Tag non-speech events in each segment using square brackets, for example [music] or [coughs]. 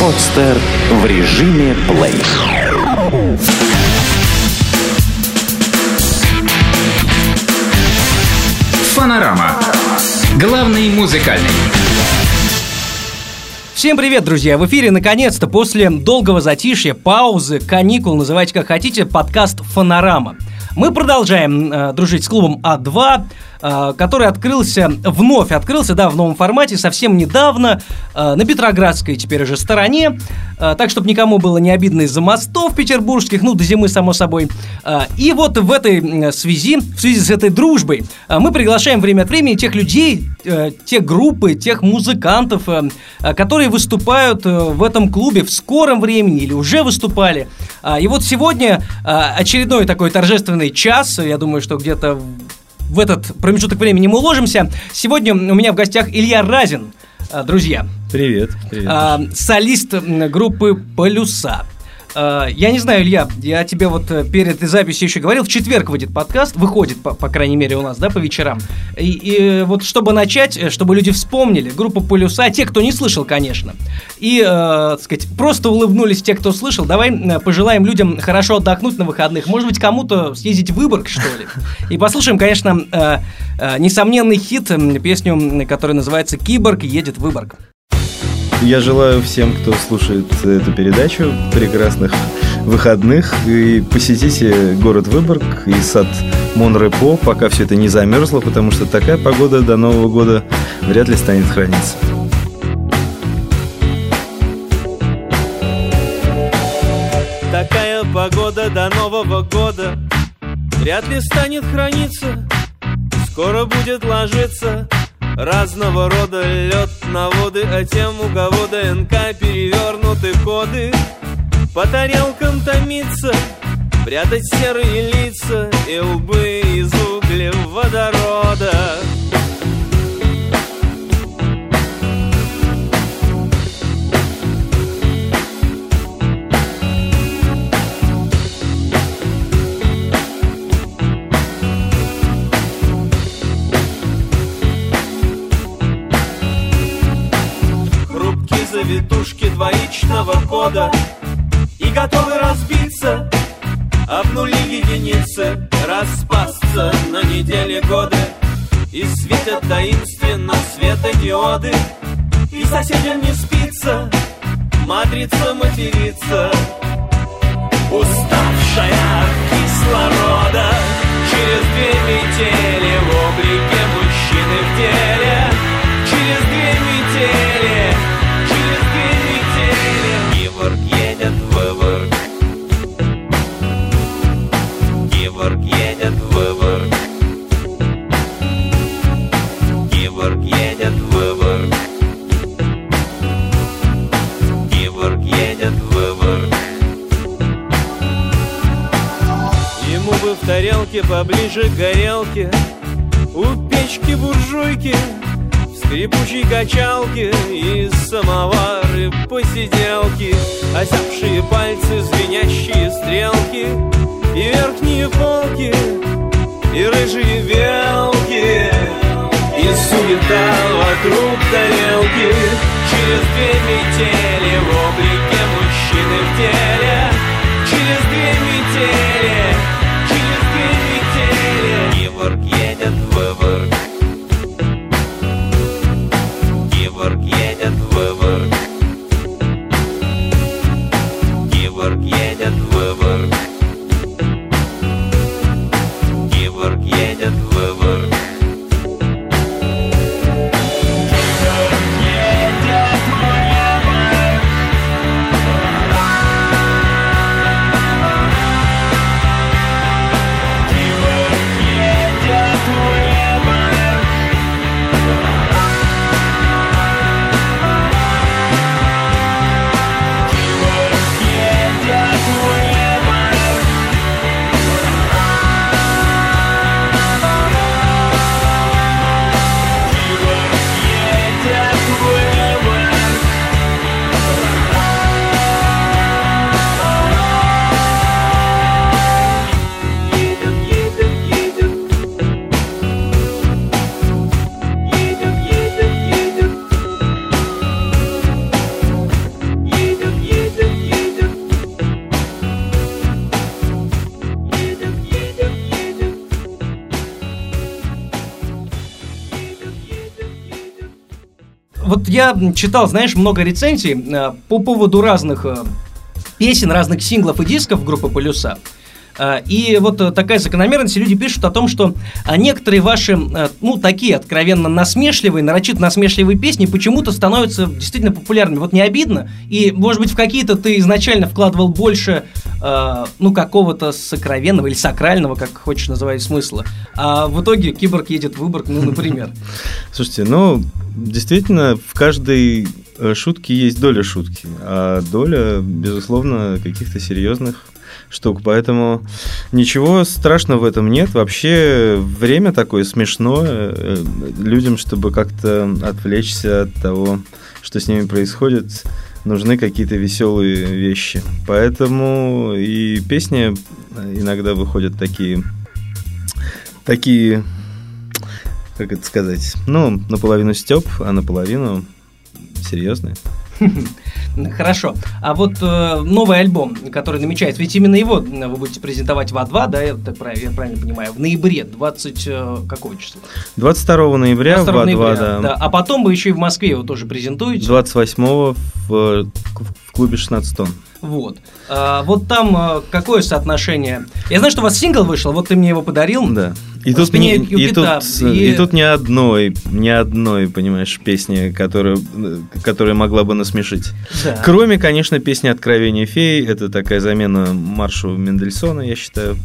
Подстер в режиме плей. Фанорама. Главный музыкальный. Всем привет, друзья! В эфире, наконец-то, после долгого затишья, паузы, каникул, называйте как хотите, подкаст «Фонорама». Мы продолжаем э, дружить с клубом А2, э, который открылся, вновь открылся, да, в новом формате, совсем недавно, э, на Петроградской теперь уже стороне, э, так, чтобы никому было не обидно из-за мостов петербургских, ну, до зимы, само собой. Э, и вот в этой связи, в связи с этой дружбой, э, мы приглашаем время от времени тех людей, э, тех группы, тех музыкантов, э, которые выступают э, в этом клубе в скором времени или уже выступали. Э, и вот сегодня э, очередной такой торжественный час, я думаю, что где-то в этот промежуток времени мы уложимся. Сегодня у меня в гостях Илья Разин, э, друзья. Привет, привет. А, солист группы «Полюса». А, я не знаю, Илья, я тебе вот э, перед записью еще говорил, в четверг выйдет подкаст, выходит, по, по крайней мере, у нас, да, по вечерам. И, и вот чтобы начать, э, чтобы люди вспомнили, группа «Полюса», те, кто не слышал, конечно, и, э, так сказать, просто улыбнулись те, кто слышал, давай э, пожелаем людям хорошо отдохнуть на выходных, может быть, кому-то съездить в Выборг, что ли. И послушаем, конечно, э, э, несомненный хит, песню, которая называется «Киборг едет в Выборг». Я желаю всем, кто слушает эту передачу, прекрасных выходных. И посетите город Выборг и сад Монрепо, пока все это не замерзло, потому что такая погода до Нового года вряд ли станет храниться. Такая погода до Нового года вряд ли станет храниться. Скоро будет ложиться Разного рода лед на воды, а тем у кого ДНК перевернуты коды. По тарелкам томиться, прятать серые лица и лбы из углеводорода завитушки кода И готовы разбиться. Об нули единицы Распасться на неделе годы. И светят таинственно светодиоды И соседям не спится Матрица матерится я читал, знаешь, много рецензий э, по поводу разных э, песен, разных синглов и дисков группы Полюса. А, И вот э, такая закономерность, люди пишут о том, что а, некоторые ваши, э, ну, такие откровенно насмешливые, нарочито насмешливые песни почему-то становятся действительно популярными. Вот не обидно? И, может быть, в какие-то ты изначально вкладывал больше, э, ну, какого-то сокровенного или сакрального, как хочешь называть, смысла. А в итоге киборг едет в Выборг, ну, например. [laughs] Слушайте, ну, действительно, в каждой э, шутке есть доля шутки, а доля, безусловно, каких-то серьезных штук. Поэтому ничего страшного в этом нет. Вообще время такое смешное э, людям, чтобы как-то отвлечься от того, что с ними происходит, нужны какие-то веселые вещи. Поэтому и песни иногда выходят такие, такие, как это сказать, ну, наполовину степ, а наполовину серьезные. [laughs] Хорошо. А вот э, новый альбом, который намечается, ведь именно его вы будете презентовать в А2, да, я, я правильно понимаю, в ноябре, 20 э, какого числа? 22 ноября 22 в А2, ноября, да. да. А потом вы еще и в Москве его тоже презентуете. 28 в, в клубе 16 тонн. Вот. А, вот там а, какое соотношение? Я знаю, что у вас сингл вышел, вот ты мне его подарил. Да. И тут, не, и, тут, и- и тут ни одной, ни одной, понимаешь, песни, которая, которая могла бы насмешить. Да. Кроме, конечно, песни «Откровение феи». Это такая замена маршу Мендельсона, я считаю,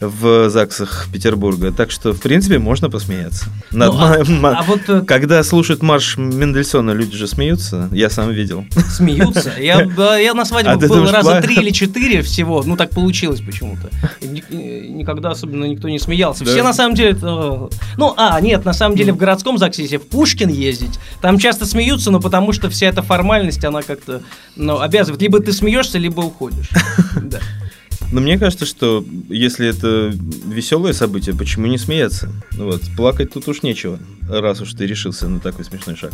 в ЗАГСах Петербурга. Так что, в принципе, можно посмеяться. Над Ну, а- ма- а вот, э, Когда слушают марш Мендельсона, люди же смеются. Я сам видел. Смеются. Я, я на свадьбе А был думаешь, раза три или четыре всего. Ну, так получилось почему-то. Никогда особенно никто не смеялся. Все. На самом деле... э, Ну, а, нет, на самом деле в городском ЗАГСе, если в Пушкин ездить, там часто смеются, но потому что вся эта формальность, она как-то ну, обязывает. Либо ты смеешься, либо уходишь. [laughs] Да. Но мне кажется, что если это веселое событие, почему не смеяться? Ну Вот. Плакать тут уж нечего, раз уж ты решился на такой смешной шаг.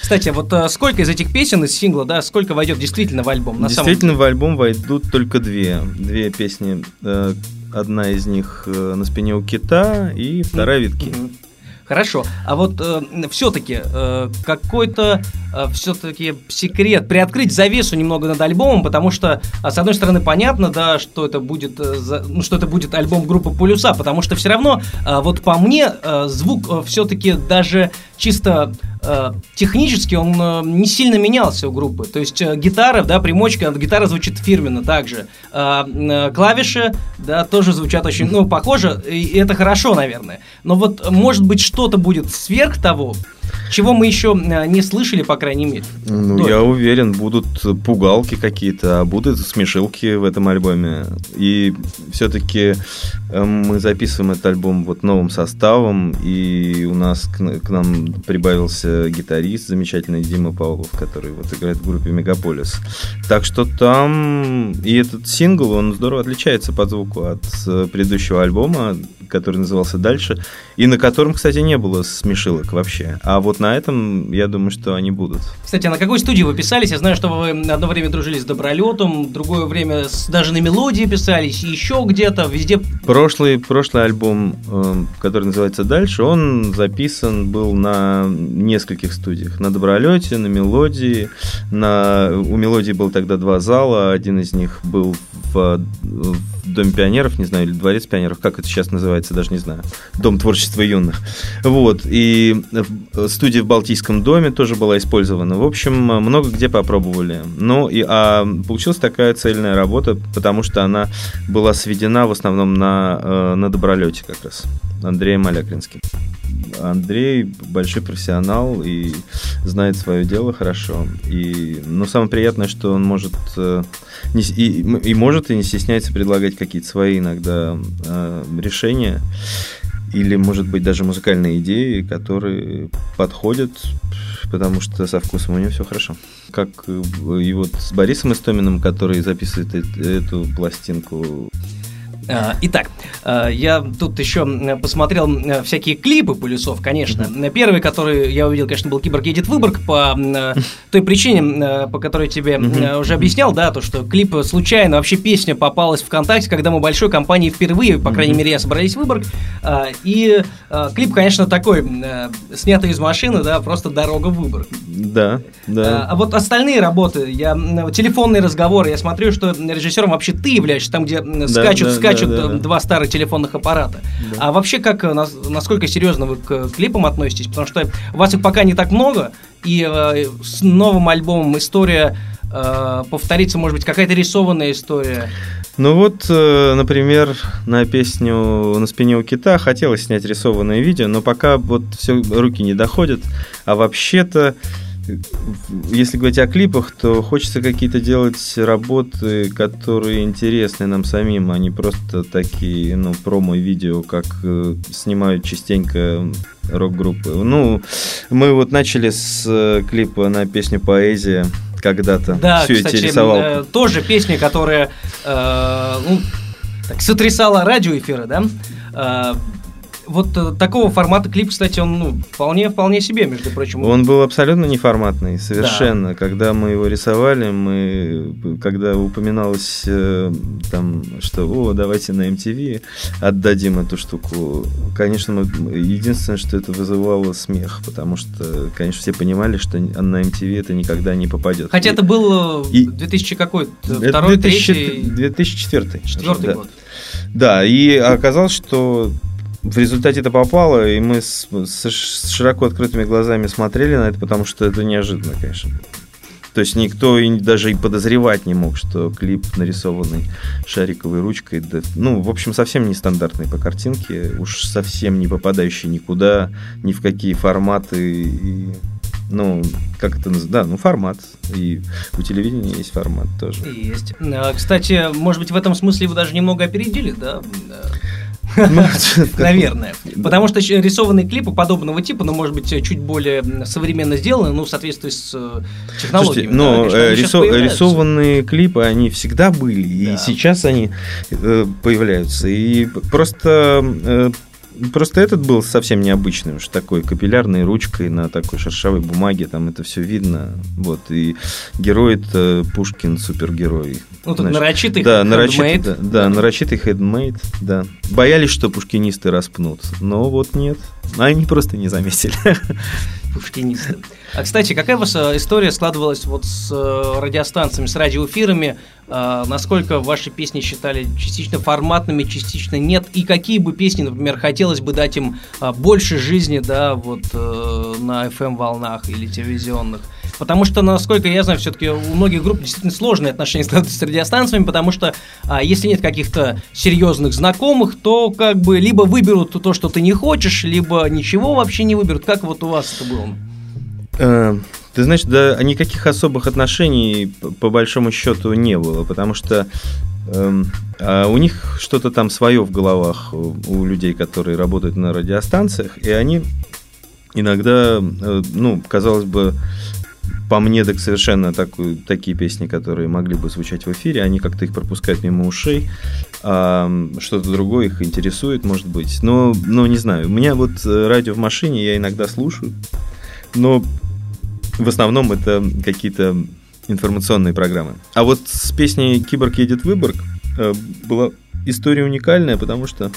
Кстати, вот э, сколько из этих песен, из сингла, да, сколько войдет действительно в альбом? На самом Действительно, в альбом войдут только две. Две песни. Э, Одна из них э, «На спине у кита» и вторая «Витки». Хорошо. А вот все-таки какой-то все-таки секрет, приоткрыть завесу немного над альбомом, потому что, а, с одной стороны, понятно, да, что это будет, э, за- ну, что это будет альбом группы Полюса, потому что все равно, а, вот по мне, э, звук все-таки даже чисто э, технически он э, не сильно менялся у группы. То есть э, гитара, да, примочка, гитара звучит фирменно также. А, э, клавиши, да, тоже звучат очень, ну, похоже, и это хорошо, наверное. Но вот, может быть, что-то будет сверх того, чего мы еще э, не слышали, по крайней мере. Ну, Толь. я уверен, будут пугалки какие-то, а будут смешилки в этом альбоме. И все-таки мы записываем этот альбом вот новым составом, и у нас к, к нам прибавился гитарист замечательный Дима Павлов, который вот играет в группе Мегаполис. Так что там и этот сингл, он здорово отличается по звуку от э, предыдущего альбома, который назывался «Дальше», и на котором, кстати, не было смешилок вообще. А вот на этом, я думаю, что они будут. Кстати, а на какой студии вы писались? Я знаю, что вы одно время дружили с Добролетом, другое время с- даже на мелодии писались, еще где-то, везде. Прошлый, прошлый альбом, э, который называется «Дальше», он записан был на нескольких студиях. На «Добролете», на «Мелодии». На... У «Мелодии» был тогда два зала. Один из них был в, в Доме пионеров, не знаю, или Дворец пионеров, как это сейчас называется, даже не знаю. Дом творчества юных. Вот. И в- студия в Балтийском доме тоже была использована. В общем, много где попробовали. Ну, и, а получилась такая цельная работа, потому что она была сведена в основном на, э, на добролете как раз. Андреем Алякринским. Андрей большой профессионал и знает свое дело хорошо. И, но самое приятное, что он может э, не и, и может и не стесняется предлагать какие-то свои иногда э, решения или, может быть, даже музыкальные идеи, которые подходят, потому что со вкусом у него все хорошо. Как э, и вот с Борисом Истоминым, который записывает эту пластинку. А, Итак, а, я тут еще м, посмотрел всякие клипы полюсов, конечно. Первый, который я увидел, конечно, был Киборг едет в Выборг по э, той причине, э, по которой тебе э, уже объяснял, да, то, что клип случайно, вообще песня попалась ВКонтакте, когда мы большой компанией впервые, по крайней мере, я собрались в Выборг. И клип, конечно, такой, э, снятый из машины, да, просто дорога в Выборг. Да, да. А, вот остальные работы, я телефонные разговоры, я смотрю, что режиссером вообще ты являешься, там, где скачут, скачут да, да, э, да. два старых телефонных аппарата. А вообще, как, э, нас- насколько серьезно вы к клипам относитесь? Потому что у вас их пока не так много, и э, с новым альбомом история э, повторится, может быть, какая-то рисованная история. Ну вот, э, например, на песню «На спине у кита» хотелось снять рисованное видео, но пока вот все руки не доходят. А вообще-то, э, если говорить о клипах, то хочется какие-то делать работы, которые интересны нам самим, а не просто такие, ну, промо-видео, как э, снимают частенько рок-группы. Ну, мы вот начали с э, клипа на песню «Поэзия», когда-то Да, всю кстати, эти рисовалку. э, тоже песня, которая э, ну, так, сотрясала радиоэфиры, да? Вот э, такого формата клип, кстати, он ну, вполне, вполне себе, между прочим. Он был абсолютно неформатный, совершенно. Когда мы его рисовали, мы, когда упоминалось э, там, что, о, давайте на MTV отдадим эту штуку, конечно, мы, единственное, что это вызывало смех, потому что, конечно, все понимали, что на MTV это никогда не попадет. Хотя это был э, И- 2000 какой? Второй, 2000 третий, 2004. четвертый да. год. Да, и оказалось, что в результате это попало, и мы с, с широко открытыми глазами смотрели на это, потому что это неожиданно, конечно. То есть никто и даже и подозревать не мог, что клип, нарисованный шариковой ручкой, да, ну, в общем, совсем нестандартный по картинке, уж совсем не попадающий никуда, ни в какие форматы, и, ну, как это называется, да, ну, формат, и у телевидения есть формат тоже. Есть. Э, Кстати, может быть, в этом смысле вы даже немного опередили, да? Ну, [laughs] Наверное. Потому что рисованные клипы подобного типа, но, может быть, чуть более современно сделаны, ну, в соответствии с э, технологиями. Но конечно, э, рисованные клипы, они всегда были, и сейчас они э, появляются. И просто, просто этот был совсем необычный, уж такой капиллярной ручкой на такой шершавой бумаге, там это все видно. Вот, и герой это Пушкин супергерой. Ну, Знаешь, нарочитый да, нарочитый, да, да, нарочитый хедмейд, да. Боялись, что пушкинисты распнут, но вот нет. Они просто не заметили. пушкинисты. А, кстати, какая у вас история складывалась вот с э, радиостанциями, с радиоэфирами? Э, Насколько ваши песни считали частично форматными, частично нет? И какие бы песни, например, хотелось бы дать им э, больше жизни, да, вот э, на FM-волнах или телевизионных? Потому что, насколько я знаю, все-таки у многих групп действительно сложные отношения [laughs] с радиостанциями, потому что а, если нет каких-то серьезных знакомых, то как бы либо выберут то, что ты не хочешь, либо ничего вообще не выберут. Как вот у вас это было? Э, Ты знаешь, да, никаких особых отношений по большому счету не было, потому что эм, а у них что-то там свое в головах у у людей, которые работают на радиостанциях, и они иногда, э, ну, казалось бы, по мне так совершенно такую, такие песни, которые могли бы звучать в эфире, они как-то их пропускают мимо ушей, а что-то другое их интересует, может быть. Но, но не знаю, у меня вот э, радио в машине я иногда слушаю, но в основном это какие-то информационные программы. А вот с песней «Киборг едет в Выборг» э, была история уникальная, потому что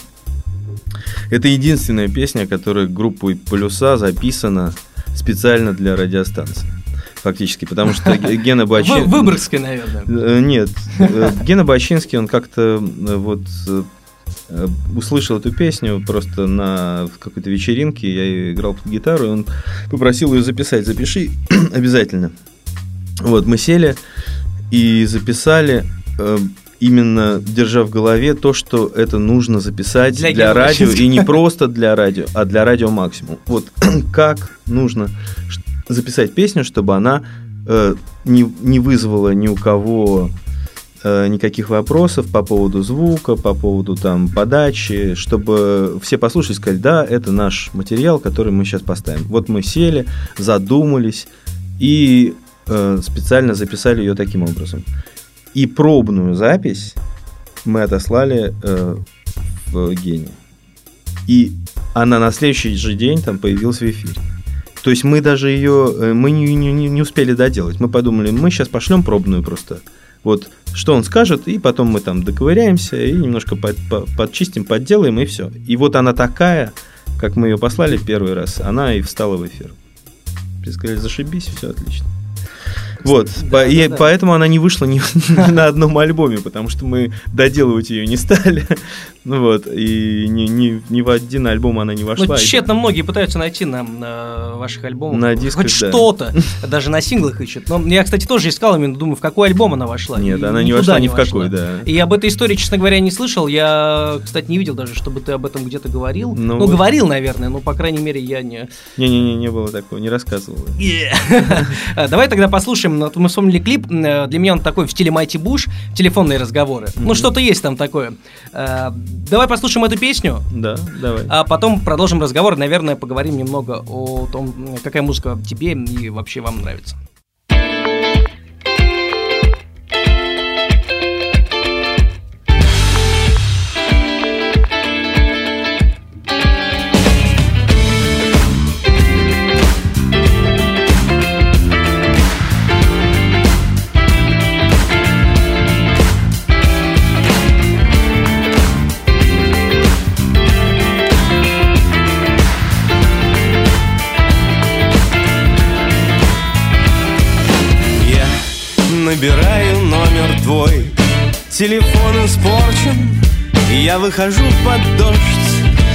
это единственная песня, которая группой «Полюса» записана специально для радиостанции. Фактически, потому что Гена Бачин... Вы- Выборгской, наверное. Э, Нет, э, Гена Бачинский, он как-то э, вот услышал эту песню просто на какой-то вечеринке, я играл под гитару, и он попросил ее записать. Запиши [clears throat] обязательно. Вот, мы сели и записали, именно держа в голове то, что это нужно записать Для для, радио, и не просто для радио, а для радио максимум. Вот [clears throat] как нужно записать песню, чтобы она э, не, не вызвала ни у кого э, никаких вопросов по поводу звука, по поводу там подачи, чтобы все послушали и сказали, да, это наш материал, который мы сейчас поставим. Вот мы сели, задумались и э, специально записали ее таким образом. И пробную запись мы отослали э, в Гене. И она на следующий же день там появилась в эфире. То есть мы даже ее, э, мы не, не- не- успели доделать. Мы подумали, мы сейчас пошлем пробную просто. Вот что он скажет, и потом мы там доковыряемся и немножко под- по- подчистим, подделаем, и все. И вот она такая, как мы ее послали первый раз, она и встала в эфир. принципе, сказали, зашибись, все отлично. Вот, по- да, и да. поэтому она не вышла ни, ни [laughs] на одном альбоме, потому что мы доделывать ее не стали. Ну вот, и ни, ни, ни в один альбом она не Ну, вошла. тщетно многие пытаются найти на, на ваших альбомах На дисках, хоть да. что-то, даже на синглах ищут. Но я, кстати, тоже искал именно, думаю, в какой альбом она вошла. Нет, И она не вошла ни в какой, да. И об этой истории, честно говоря, не слышал. Я, кстати, не видел даже, чтобы ты об этом где-то говорил. Ну Ну, говорил, наверное, но, по крайней мере, я не... Не-не-не, не было такого, не рассказывал. Э, [laughs] Давай тогда послушаем. Вот мы вспомнили клип. Для меня он такой в стиле Майти Буш. Телефонные разговоры. Ну, что-то есть там такое. Давай послушаем эту песню. Да, давай. А потом продолжим разговор. Наверное, поговорим немного о том, какая музыка тебе и вообще вам нравится. Набираю номер твой. Телефон испорчен Я выхожу под дождь.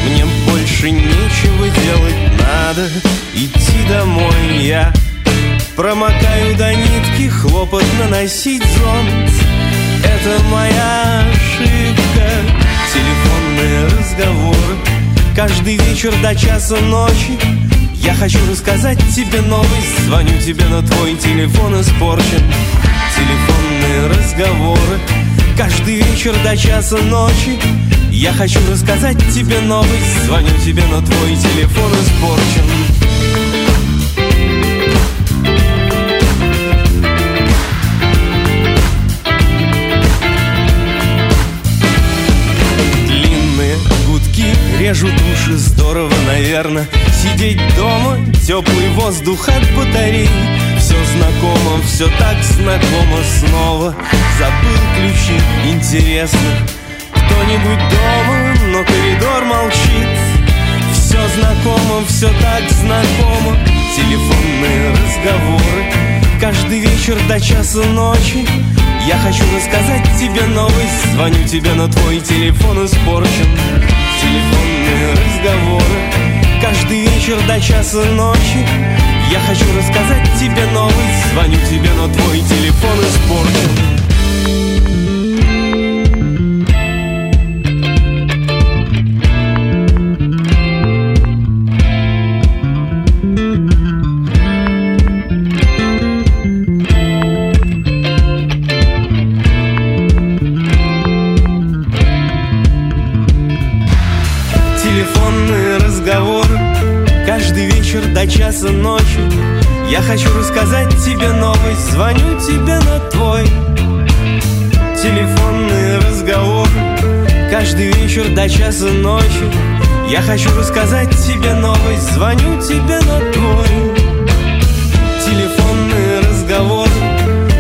Мне больше нечего делать Надо идти домой. Я промокаю до нитки Хлопотно носить зонт. Это моя ошибка. Телефонные разговоры. Каждый вечер до часа ночи Я хочу рассказать тебе новость. Звоню тебе, но твой телефон испорчен. Телефонные разговоры. Каждый вечер до часа ночи. Я хочу рассказать тебе новость. Звоню тебе, но твой телефон испорчен режут уши Здорово, наверное, сидеть дома Теплый воздух от батарей. Все знакомо, все так знакомо снова. Забыл ключи, интересно. Кто-нибудь дома, но коридор молчит. Все знакомо, все так знакомо. Телефонные разговоры. Каждый вечер до часа ночи. Я хочу рассказать тебе новость. Звоню тебе, но твой телефон испорчен Телефонные разговоры. Каждый вечер до часа ночи Я хочу рассказать тебе новость. Звоню тебе, но твой телефон испорчен часа ночи Я хочу рассказать тебе новость Звоню тебе на твой Телефонные разговоры Каждый вечер до часа ночи. Я хочу рассказать тебе новость Звоню тебе на твой Телефонные разговоры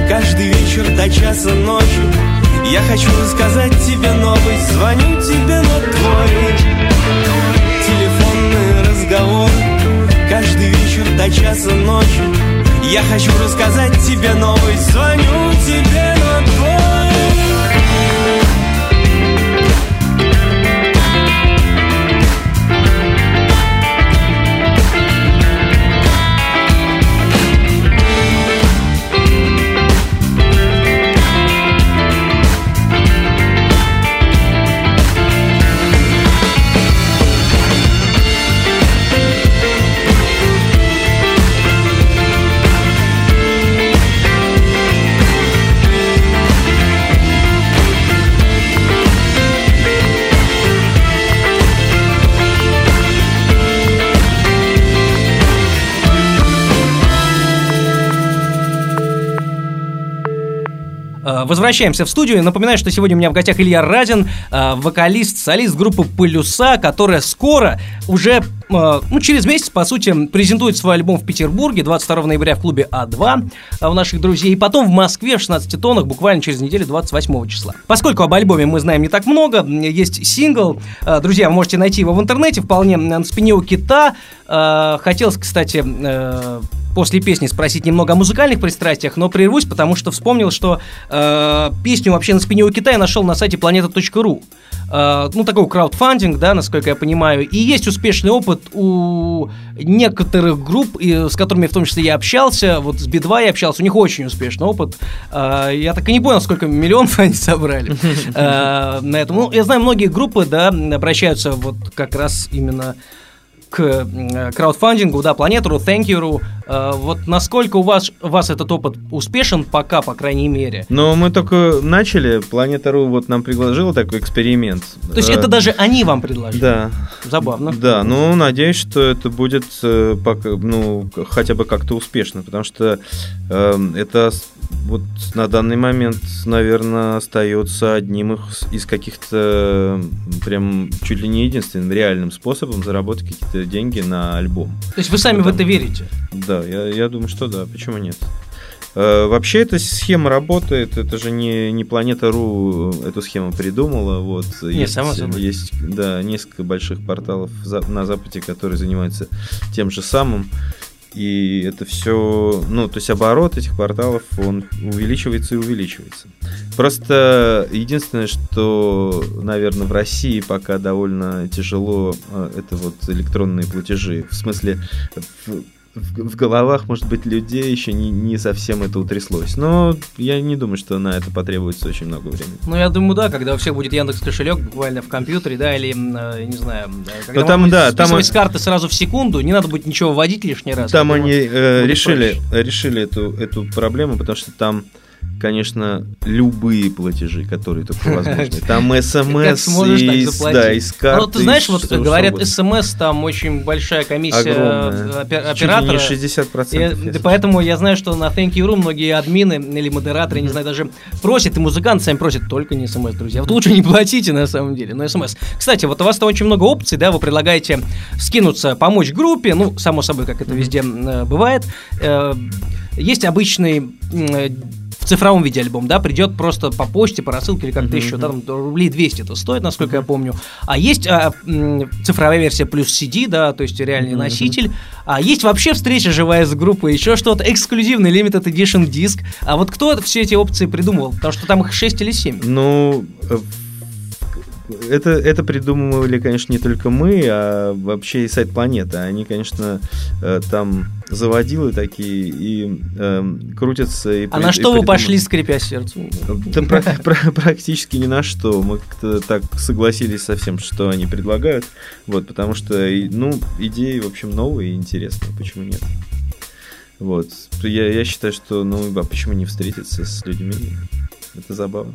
Каждый вечер до часа ночи. Я хочу рассказать тебе новость Звоню тебе на твой Телефонные разговоры Каждый вечер до часа ночи. Я хочу рассказать тебе новость Звоню тебе Возвращаемся в студию. Напоминаю, что сегодня у меня в гостях Илья Разин, э, вокалист, солист группы «Полюса», которая скоро, уже ну, через месяц, по сути, презентует свой альбом в Петербурге 22 ноября в клубе А2 э, у наших друзей, и потом в Москве в 16 тоннах буквально через неделю 28 числа. Поскольку об альбоме мы знаем не так много, есть сингл, э, друзья, вы можете найти его в интернете, вполне на спине у кита. Э, хотелось, кстати, э, после песни спросить немного о музыкальных пристрастиях, но прервусь, потому что вспомнил, что э, песню вообще на спине у Китая нашел на сайте planeta.ru. Э, ну, такой краудфандинг, да, насколько я понимаю. И есть успешный опыт у некоторых групп, и, с которыми в том числе я общался. Вот с Би-2 я общался, у них очень успешный опыт. Э, я так и не понял, сколько миллионов [laughs] они собрали э, на этом. Ну, я знаю, многие группы, да, обращаются вот как раз именно к э, краудфандингу, да, Thank you.ru. Э, вот насколько у вас, у вас этот опыт успешен пока, по крайней мере? Но мы только начали, Планета.ру вот нам предложила такой эксперимент. То есть это даже они вам предложили? Да. Забавно. Да, ну, надеюсь, что это будет ну, хотя бы как-то успешно, потому что э, это вот на данный момент, наверное, остается одним из каких-то прям чуть ли не единственным реальным способом заработать какие-то деньги на альбом. То есть вы сами Потому... в это верите? Да, я, я думаю, что да. Почему нет? Э, вообще эта схема работает, это же не, не Планета.ру эту схему придумала. Вот, не, есть, само собой. есть да, несколько больших порталов на Западе, которые занимаются тем же самым. И это все, ну, то есть оборот этих порталов, он увеличивается и увеличивается. Просто единственное, что, наверное, в России пока довольно тяжело, э, это вот электронные платежи. В смысле, в, в, головах, может быть, людей еще не, не совсем это утряслось. Но я не думаю, что на это потребуется очень много времени. Ну, я думаю, да, когда у всех будет Яндекс кошелек буквально в компьютере, да, или, э, не знаю, когда Но там, да, там с карты сразу в секунду, не надо будет ничего вводить лишний раз. Там они э, решили, решили эту, эту проблему, потому что там конечно, любые платежи, которые только возможны. [laughs] Там смс из, да, из карты. Ну, ты знаешь, вот говорят, смс там очень большая комиссия Огромная. оператора. Чуть не 60%. И, поэтому я знаю, что на Thank You Room многие админы или модераторы, не знаю, даже просят, и музыканты сами просят, только не смс, друзья. Вот лучше не платите на самом деле, но смс. Кстати, вот у вас там очень много опций, да, вы предлагаете скинуться, помочь группе, ну, само собой, как это везде э, бывает. Э, есть обычный в цифровом виде альбом, да, придет просто по почте, по рассылке или как-то uh-huh, еще, да, там рублей 200 это стоит, насколько uh-huh. я помню. А есть а, цифровая версия плюс CD, да, то есть реальный uh-huh. носитель. А есть вообще встреча живая с группой, еще что-то, эксклюзивный limited edition диск. А вот кто все эти опции придумывал? Потому что там их 6 или 7. Ну, это, это придумывали, конечно, не только мы, а вообще и сайт Планеты. Они, конечно, э, там заводилы такие и э, крутятся. И а при, на что вы пошли, скрипя сердце? Да, практически ни на что. Мы как-то так согласились со всем, что они предлагают. Вот, потому что, ну, идеи, в общем, новые и интересные. Почему нет? Вот. Я, я считаю, что, ну, а почему не встретиться с людьми? Это забавно.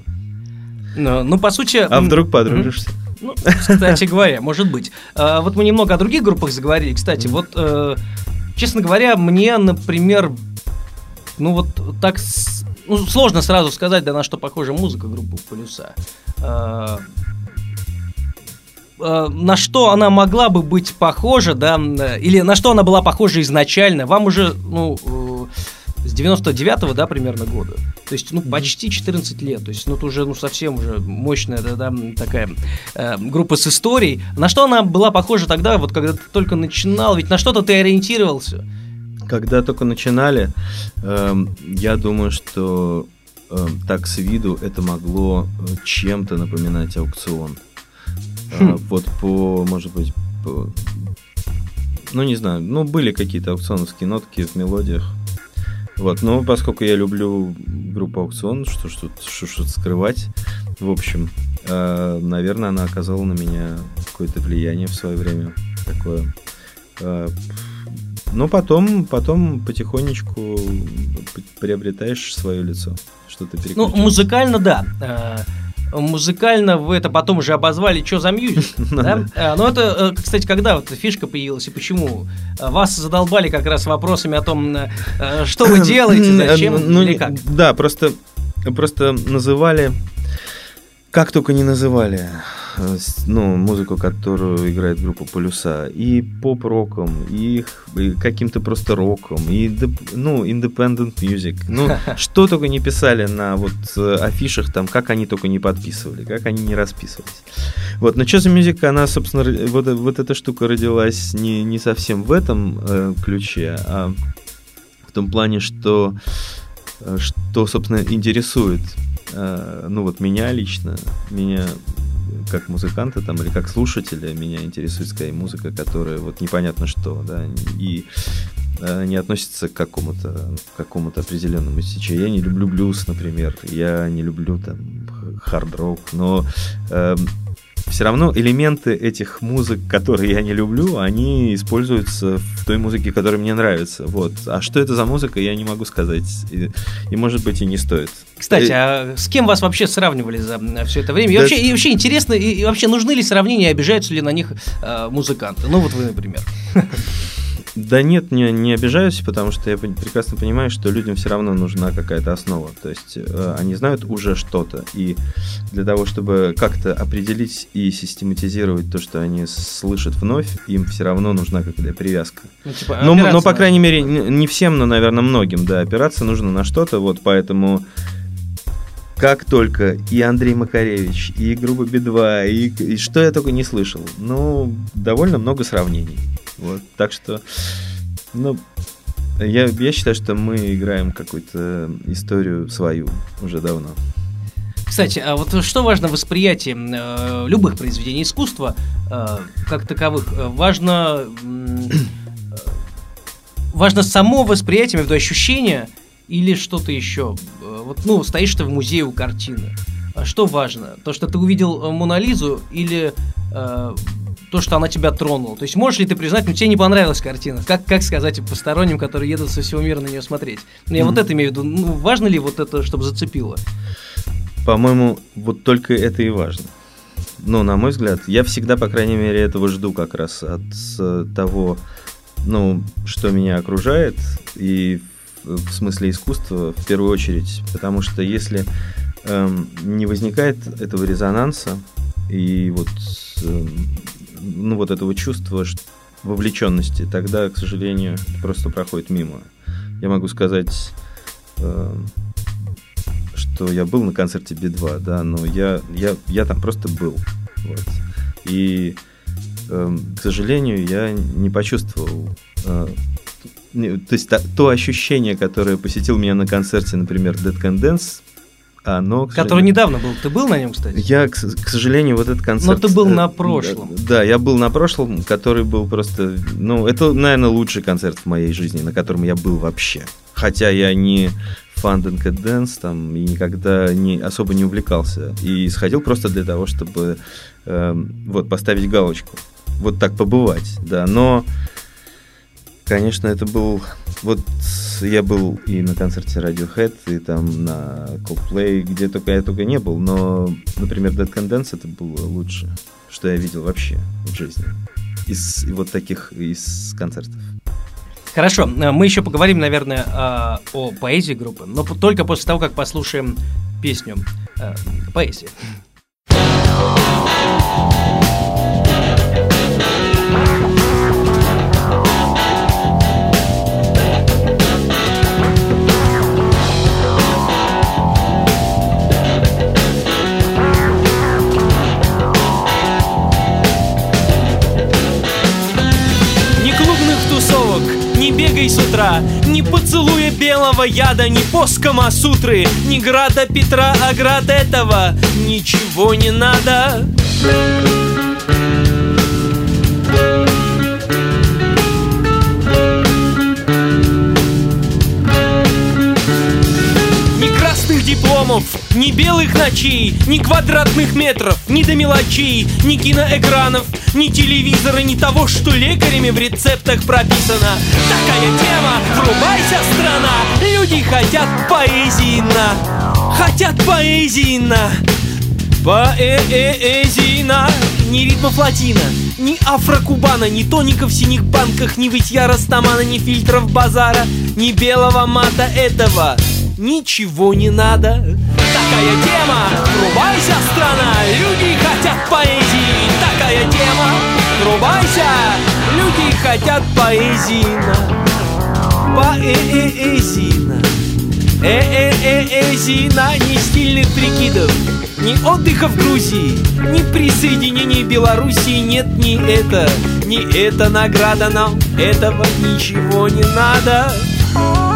Ну, ну, по сути... А вдруг подружишься? Ну, кстати говоря, может быть. А, вот мы немного о других группах заговорили. Кстати, вот, э, честно говоря, мне, например, ну вот так ну, сложно сразу сказать, да на что похожа музыка группы Полюса. А, а, на что она могла бы быть похожа, да, или на что она была похожа изначально, вам уже, ну, с 99-го, да, примерно года. То есть, ну, почти 14 лет. То есть, ну, это уже, ну, совсем уже мощная, да, да такая э, группа с историей. На что она была похожа тогда, вот когда ты только начинал? Ведь на что-то ты ориентировался. Когда только начинали, э, я думаю, что э, так с виду это могло э, чем-то напоминать аукцион. Э, хм. вот по, может быть, по, ну не знаю, ну были какие-то аукционовские нотки в мелодиях. Вот, но поскольку я люблю группу аукцион, что что что скрывать, в общем, э, наверное, она оказала на меня какое-то влияние в свое время такое. Э, но потом, потом потихонечку приобретаешь свое лицо, что-то Ну, музыкально, да. Э, музыкально вы это потом уже обозвали, что за мьюзик, [laughs] да? А, Но ну, это, э, кстати, когда вот фишка появилась и почему? Вас задолбали как раз вопросами о том, э, что вы [coughs] делаете, зачем ну, или как? Да, просто, просто называли, как только не называли. э, ну, музыку, которую играет группа Полюса, и поп-роком, и, и каким-то просто роком, и, ну, independent music. Ну, [laughs] что только не писали на вот э, афишах, там, как они только не подписывали, как они не расписывались. Вот, но что за музыка, она, собственно, вот, э- вот эта штука родилась не, не совсем в этом э, ключе, а в том плане, что, что собственно, интересует, ну вот меня лично, меня как музыканта там или как слушателя, меня интересует скорее музыка, которая вот непонятно что, да, и э, не относится к какому-то какому-то определенному стечению. Я не люблю блюз, например, я не люблю там хард-рок, но все равно элементы этих музык, которые я не люблю, они используются в той музыке, которая мне нравится. Вот. А что это за музыка, я не могу сказать. И, и, может быть, и не стоит. Кстати, Э, а с кем вас вообще сравнивали за все это время? И Да вообще, и вообще интересно, и, и вообще нужны ли сравнения, обижаются ли на них э, музыканты? Ну вот вы, например. [laughs] Да нет, не, не обижаюсь, потому что я прекрасно понимаю, что людям все равно нужна какая-то основа. То есть э, они знают уже что-то, и для того, чтобы как-то определить и систематизировать то, что они слышат вновь, им все равно нужна какая-то привязка. Ну, типа, Ну, м- опираться но, по на- крайней мере, не не всем, но, наверное, многим, да, опираться нужно на что-то, вот поэтому как только и Андрей Макаревич, и группа Би-2, и, и что я только не слышал, ну, довольно много сравнений. Вот, так что, ну, я, я считаю, что мы играем какую-то историю свою уже давно. Кстати, а вот что важно в восприятии э, любых произведений искусства э, как таковых? Э, Важно, э, важно само восприятие, виду ощущение или что-то еще? Э, Вот, ну, стоишь ты в музее у картины. А Что важно? То, что ты увидел э, Монолизу или э, то, что она тебя тронула? То есть можешь ли ты признать, ну тебе не понравилась картина? Как, как сказать посторонним, которые едут со всего мира на нее смотреть? Ну, Я вот Мгм. это имею в виду. Ну, важно ли вот это, чтобы зацепило? По-моему, вот только это и важно. Ну, на мой взгляд, я всегда, по крайней мере, этого жду как раз от того, ну, что меня окружает, и в смысле искусства в первую очередь, потому что если эм, не возникает этого резонанса и вот, эм, ну, вот этого чувства вовлеченности, тогда, к сожалению, просто проходит мимо. Я могу сказать, эм, что я был на концерте Би-2, да, но я, я, я там просто был. Вот. И, эм, к сожалению, я не почувствовал э, то есть та- то ощущение, которое посетил меня на концерте, например, Dead Can Dance, оно, к Который сожалению- недавно был. Ты был на нем, кстати? я, к, к сожалению, вот этот концерт... Но ты был э, на прошлом. Да, я был на прошлом, который был просто... Ну, это, наверное, лучший концерт в моей жизни, на котором я был вообще. Хотя я не фан Dead Can Dance там и никогда не, особо не увлекался. И сходил просто для того, чтобы эм, вот поставить галочку. Вот так побывать, да. Но, конечно, это был... Вот я был и на концерте Radiohead, и там на Coldplay, где только я только не был, но, например, Dead Can Dance это было лучше, что я видел вообще в жизни. Из вот таких, из концертов. Хорошо, мы еще поговорим, наверное, о, о поэзии группы, но только после того, как послушаем песню э, поэзии. Белого яда, ни поскома сутры Ни града Петра, а град этого Ничего не надо. Дипломов, ни белых ночей, ни квадратных метров, ни до мелочей, ни киноэкранов, ни телевизора, ни того, что лекарями в рецептах прописано. Такая тема, врубайся, страна, люди хотят поэзии на, хотят поэзии на. Поэзии на. Ни ритмов латина, ни афрокубана Ни тоников в синих банках, ни вытья растамана Ни фильтров базара, ни белого мата. Этого ничего не надо. Такая тема, врубайся, страна. Люди хотят поэзии тема, врубайся Люди хотят поэзина Поэзина. Э-э-э-эзина Не стильных прикидов ни отдыха в Грузии, ни присоединения Белоруссии. Нет ни это, ни это награда нам, этого ничего не надо. Такая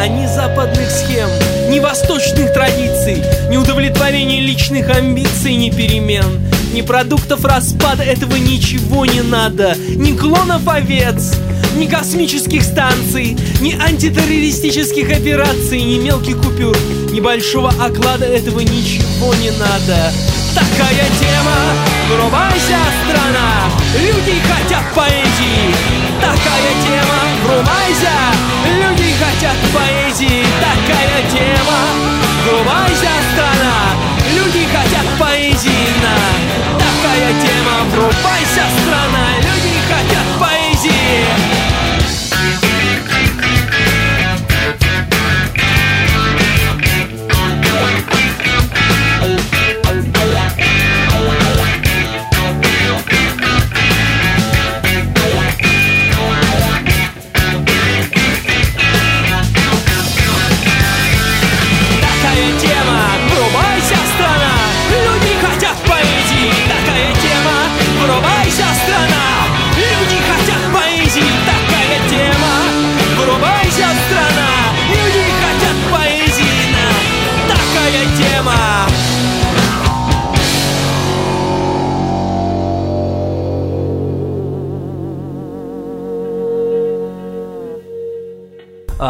поэзии на ни западных схем, ни восточных традиций, ни удовлетворения личных амбиций, ни перемен, ни продуктов распада, этого ничего не надо, ни клонов овец, ни космических станций, ни антитеррористических операций, ни мелких купюр, ни большого оклада, этого ничего не надо. Такая тема, врубайся, страна, люди хотят поэзии. Такая тема, врубайся, люди хотят поэзии. Такая тема, врубайся, страна, люди хотят поэзии. Такая тема, врубайся, страна,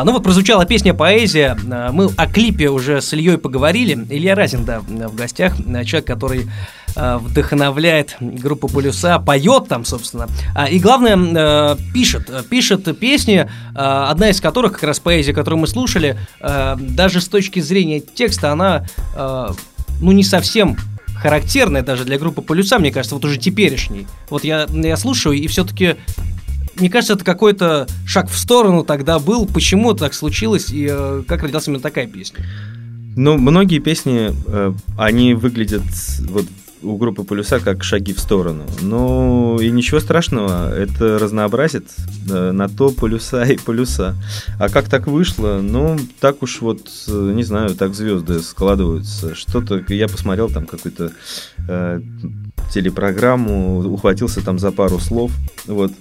ну вот прозвучала песня «Поэзия». А, Мы о клипе уже с Ильей поговорили. Илья Разин, да, в гостях. А, Человек, который а, вдохновляет группу «Полюса», поет там, собственно. А, И главное, а, пишет. Пишет песни, а, одна из которых, как раз поэзия, которую мы слушали, а, даже с точки зрения текста, она, а, ну, не совсем характерная даже для группы «Полюса», мне кажется, вот уже теперешней. Вот я, я слушаю, и все-таки мне кажется, это какой-то шаг в сторону тогда был. Почему так случилось и э, как родилась именно такая песня? Ну, многие песни, э, они выглядят вот у группы Полюса как шаги в сторону. Ну, и ничего страшного, это разнообразит э, на то полюса и полюса. А как так вышло? Ну, так уж вот, э, не знаю, так звезды складываются. Что-то, я посмотрел там какую-то э, телепрограмму, ухватился там за пару слов, вот.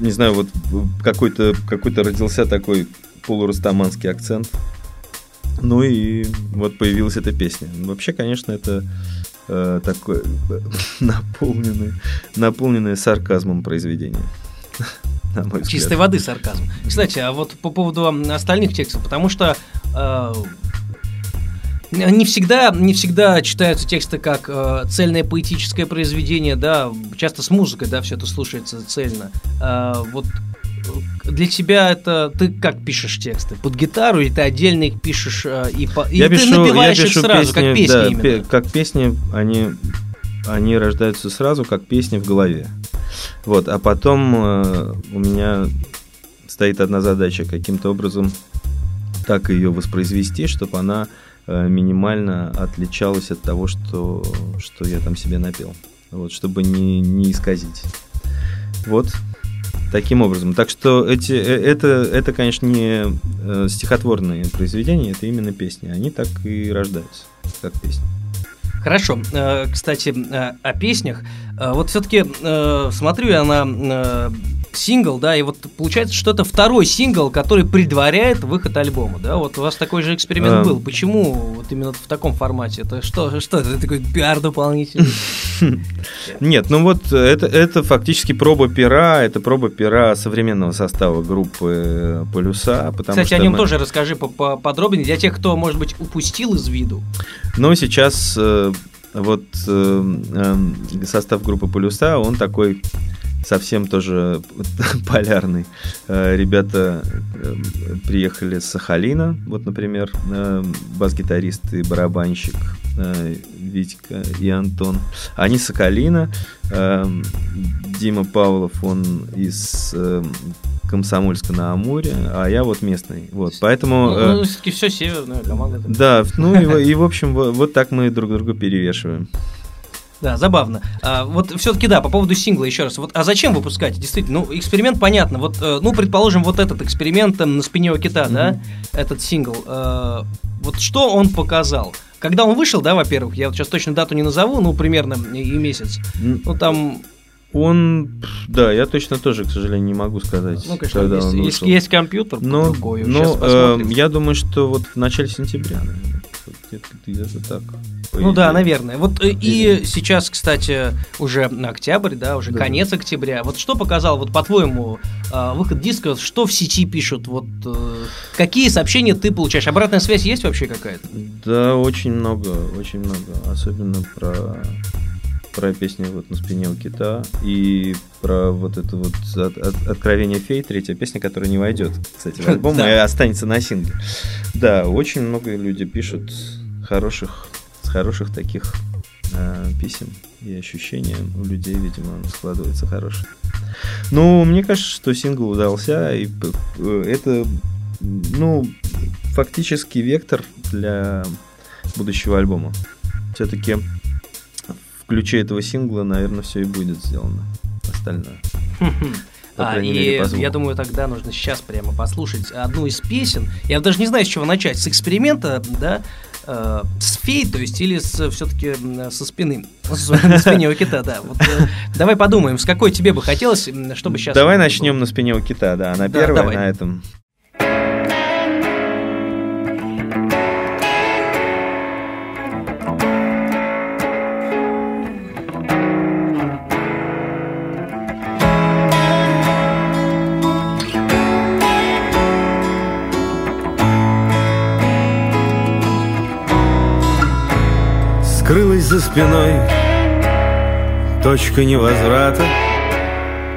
Не знаю, вот какой-то какой родился такой полурастаманский акцент. Ну и вот появилась эта песня. Вообще, конечно, это э, такое [laughs] наполненное, наполненное сарказмом произведение. [laughs] Чистой воды сарказм. Кстати, а вот по поводу остальных текстов, потому что э, не всегда, не всегда читаются тексты как э, цельное поэтическое произведение, да, часто с музыкой, да, все это слушается цельно. Э, вот для тебя это ты как пишешь тексты под гитару или ты отдельно их пишешь э, и по, или я ты пишу, напеваешь я их пишу сразу песни, как песни да, именно? пе- как песни, они, они рождаются сразу, как песни в голове. Вот, а потом э, у меня стоит одна задача каким-то образом так ее воспроизвести, чтобы она э, минимально отличалась от того, что, что я там себе напел. Вот, чтобы не, не исказить. Вот, таким образом. Так что эти, э, это, это, конечно, не э, стихотворные произведения, это именно песни. Они так и рождаются, как песни. Хорошо. Э, Кстати, э, о песнях. А, Вот все-таки смотрю я на э, сингл, да, и вот получается, что это второй сингл, который предваряет выход альбома, да? Вот у вас такой же эксперимент А. был. Почему вот именно в таком формате? Это что, [laughs] что это такой пиар дополнительный? [laughs] Нет, ну вот это, это фактически проба пера, это проба пера современного состава группы Полюса. Потому Кстати, о нем мы- тоже расскажи по- по- подробнее для тех, кто, может быть, упустил из виду. Но сейчас э, вот э, э, состав группы Полюса, он такой совсем тоже [laughs] полярный. Э, Ребята э, приехали с Сахалина, вот, например, э, бас-гитарист и барабанщик э, Витька и Антон. Они Сахалина. Э, Дима Павлов, он из э, Комсомольска на Амуре, а я вот местный. Вот, поэтому... Ну, все-таки все северная команда. да, ну и, в- [laughs] и, в общем, во- вот так мы друг друга перевешиваем. Да, забавно. А, вот все-таки да, по поводу сингла еще раз. Вот, а зачем выпускать? Действительно, ну эксперимент понятно. Вот, э, ну предположим, вот этот эксперимент там, на спине у кита, да, этот сингл. э, вот что он показал? Когда он вышел, да, во-первых, я вот сейчас точно дату не назову, ну примерно и месяц. М, Ну там, Он, да, я точно тоже, к сожалению, не могу сказать, ну конечно, когда есть, он есть, вышел. есть компьютер, Но, другой. но, э, я думаю, что вот в начале сентября, наверное, где-то, так. Ну да, наверное. Вот э, и сейчас, кстати, уже октябрь, да, уже Да. конец октября. Вот что показал, вот по-твоему, э, выход диска, что в сети пишут, вот э, какие сообщения ты получаешь? Обратная связь есть вообще какая-то? Да, очень много, очень много. Особенно про про песню вот на спине у кита и про вот это вот от- от- откровение фей, третья песня, которая не войдет, кстати, в [laughs] альбом и останется на сингле. Да, очень много люди пишут хороших, с хороших таких э, писем и ощущения у людей, видимо, складывается хорошее. Ну, мне кажется, что сингл удался, и это, ну, фактически вектор для будущего альбома. Все-таки ключе этого сингла, наверное, все и будет сделано. Остальное. По А, и мере, я думаю, тогда нужно сейчас прямо послушать одну из песен. Я даже не знаю, с чего начать. С эксперимента, да, э, с фей, то есть, или все-таки со спины. С- На спине у кита, да. Вот, э, давай подумаем, с какой тебе бы хотелось, чтобы сейчас... Давай начнем на спине у кита, да. Она Да, первая давай. на этом. За спиной точка невозврата.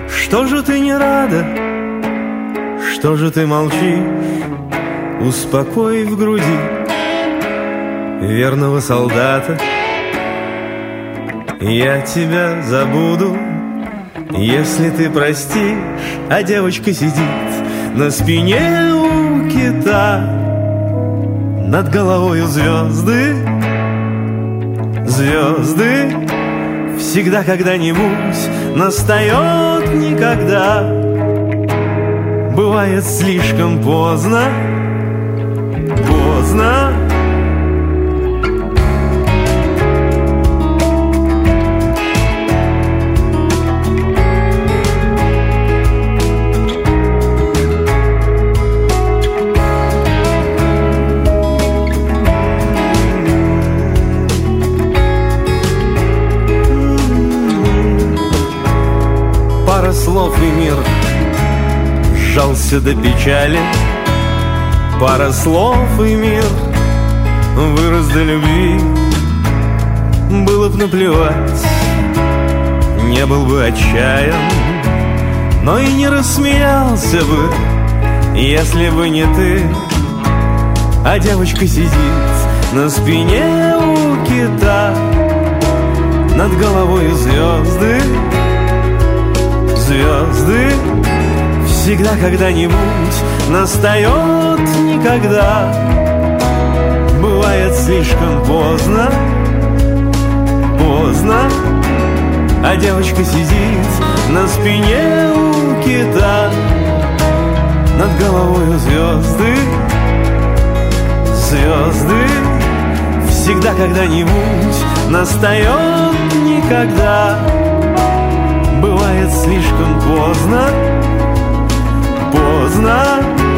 Что же ты не рада? Что же ты молчишь? Успокой в груди верного солдата. Я тебя забуду, если ты простишь, а девочка сидит на спине у кита. Над головою звезды звезды. Всегда когда-нибудь настает никогда. Бывает слишком поздно Поздно сжался до печали. Пара слов и мир вырос до любви. Было б наплевать, не был бы отчаян Но и не рассмеялся бы, если бы не ты. А девочка сидит на спине у кита Над головой звезды звезды Всегда когда-нибудь настает никогда. Бывает слишком поздно Поздно А девочка сидит на спине у кита. Над головой звезды Звезды Всегда когда-нибудь настает никогда. Будет слишком поздно Поздно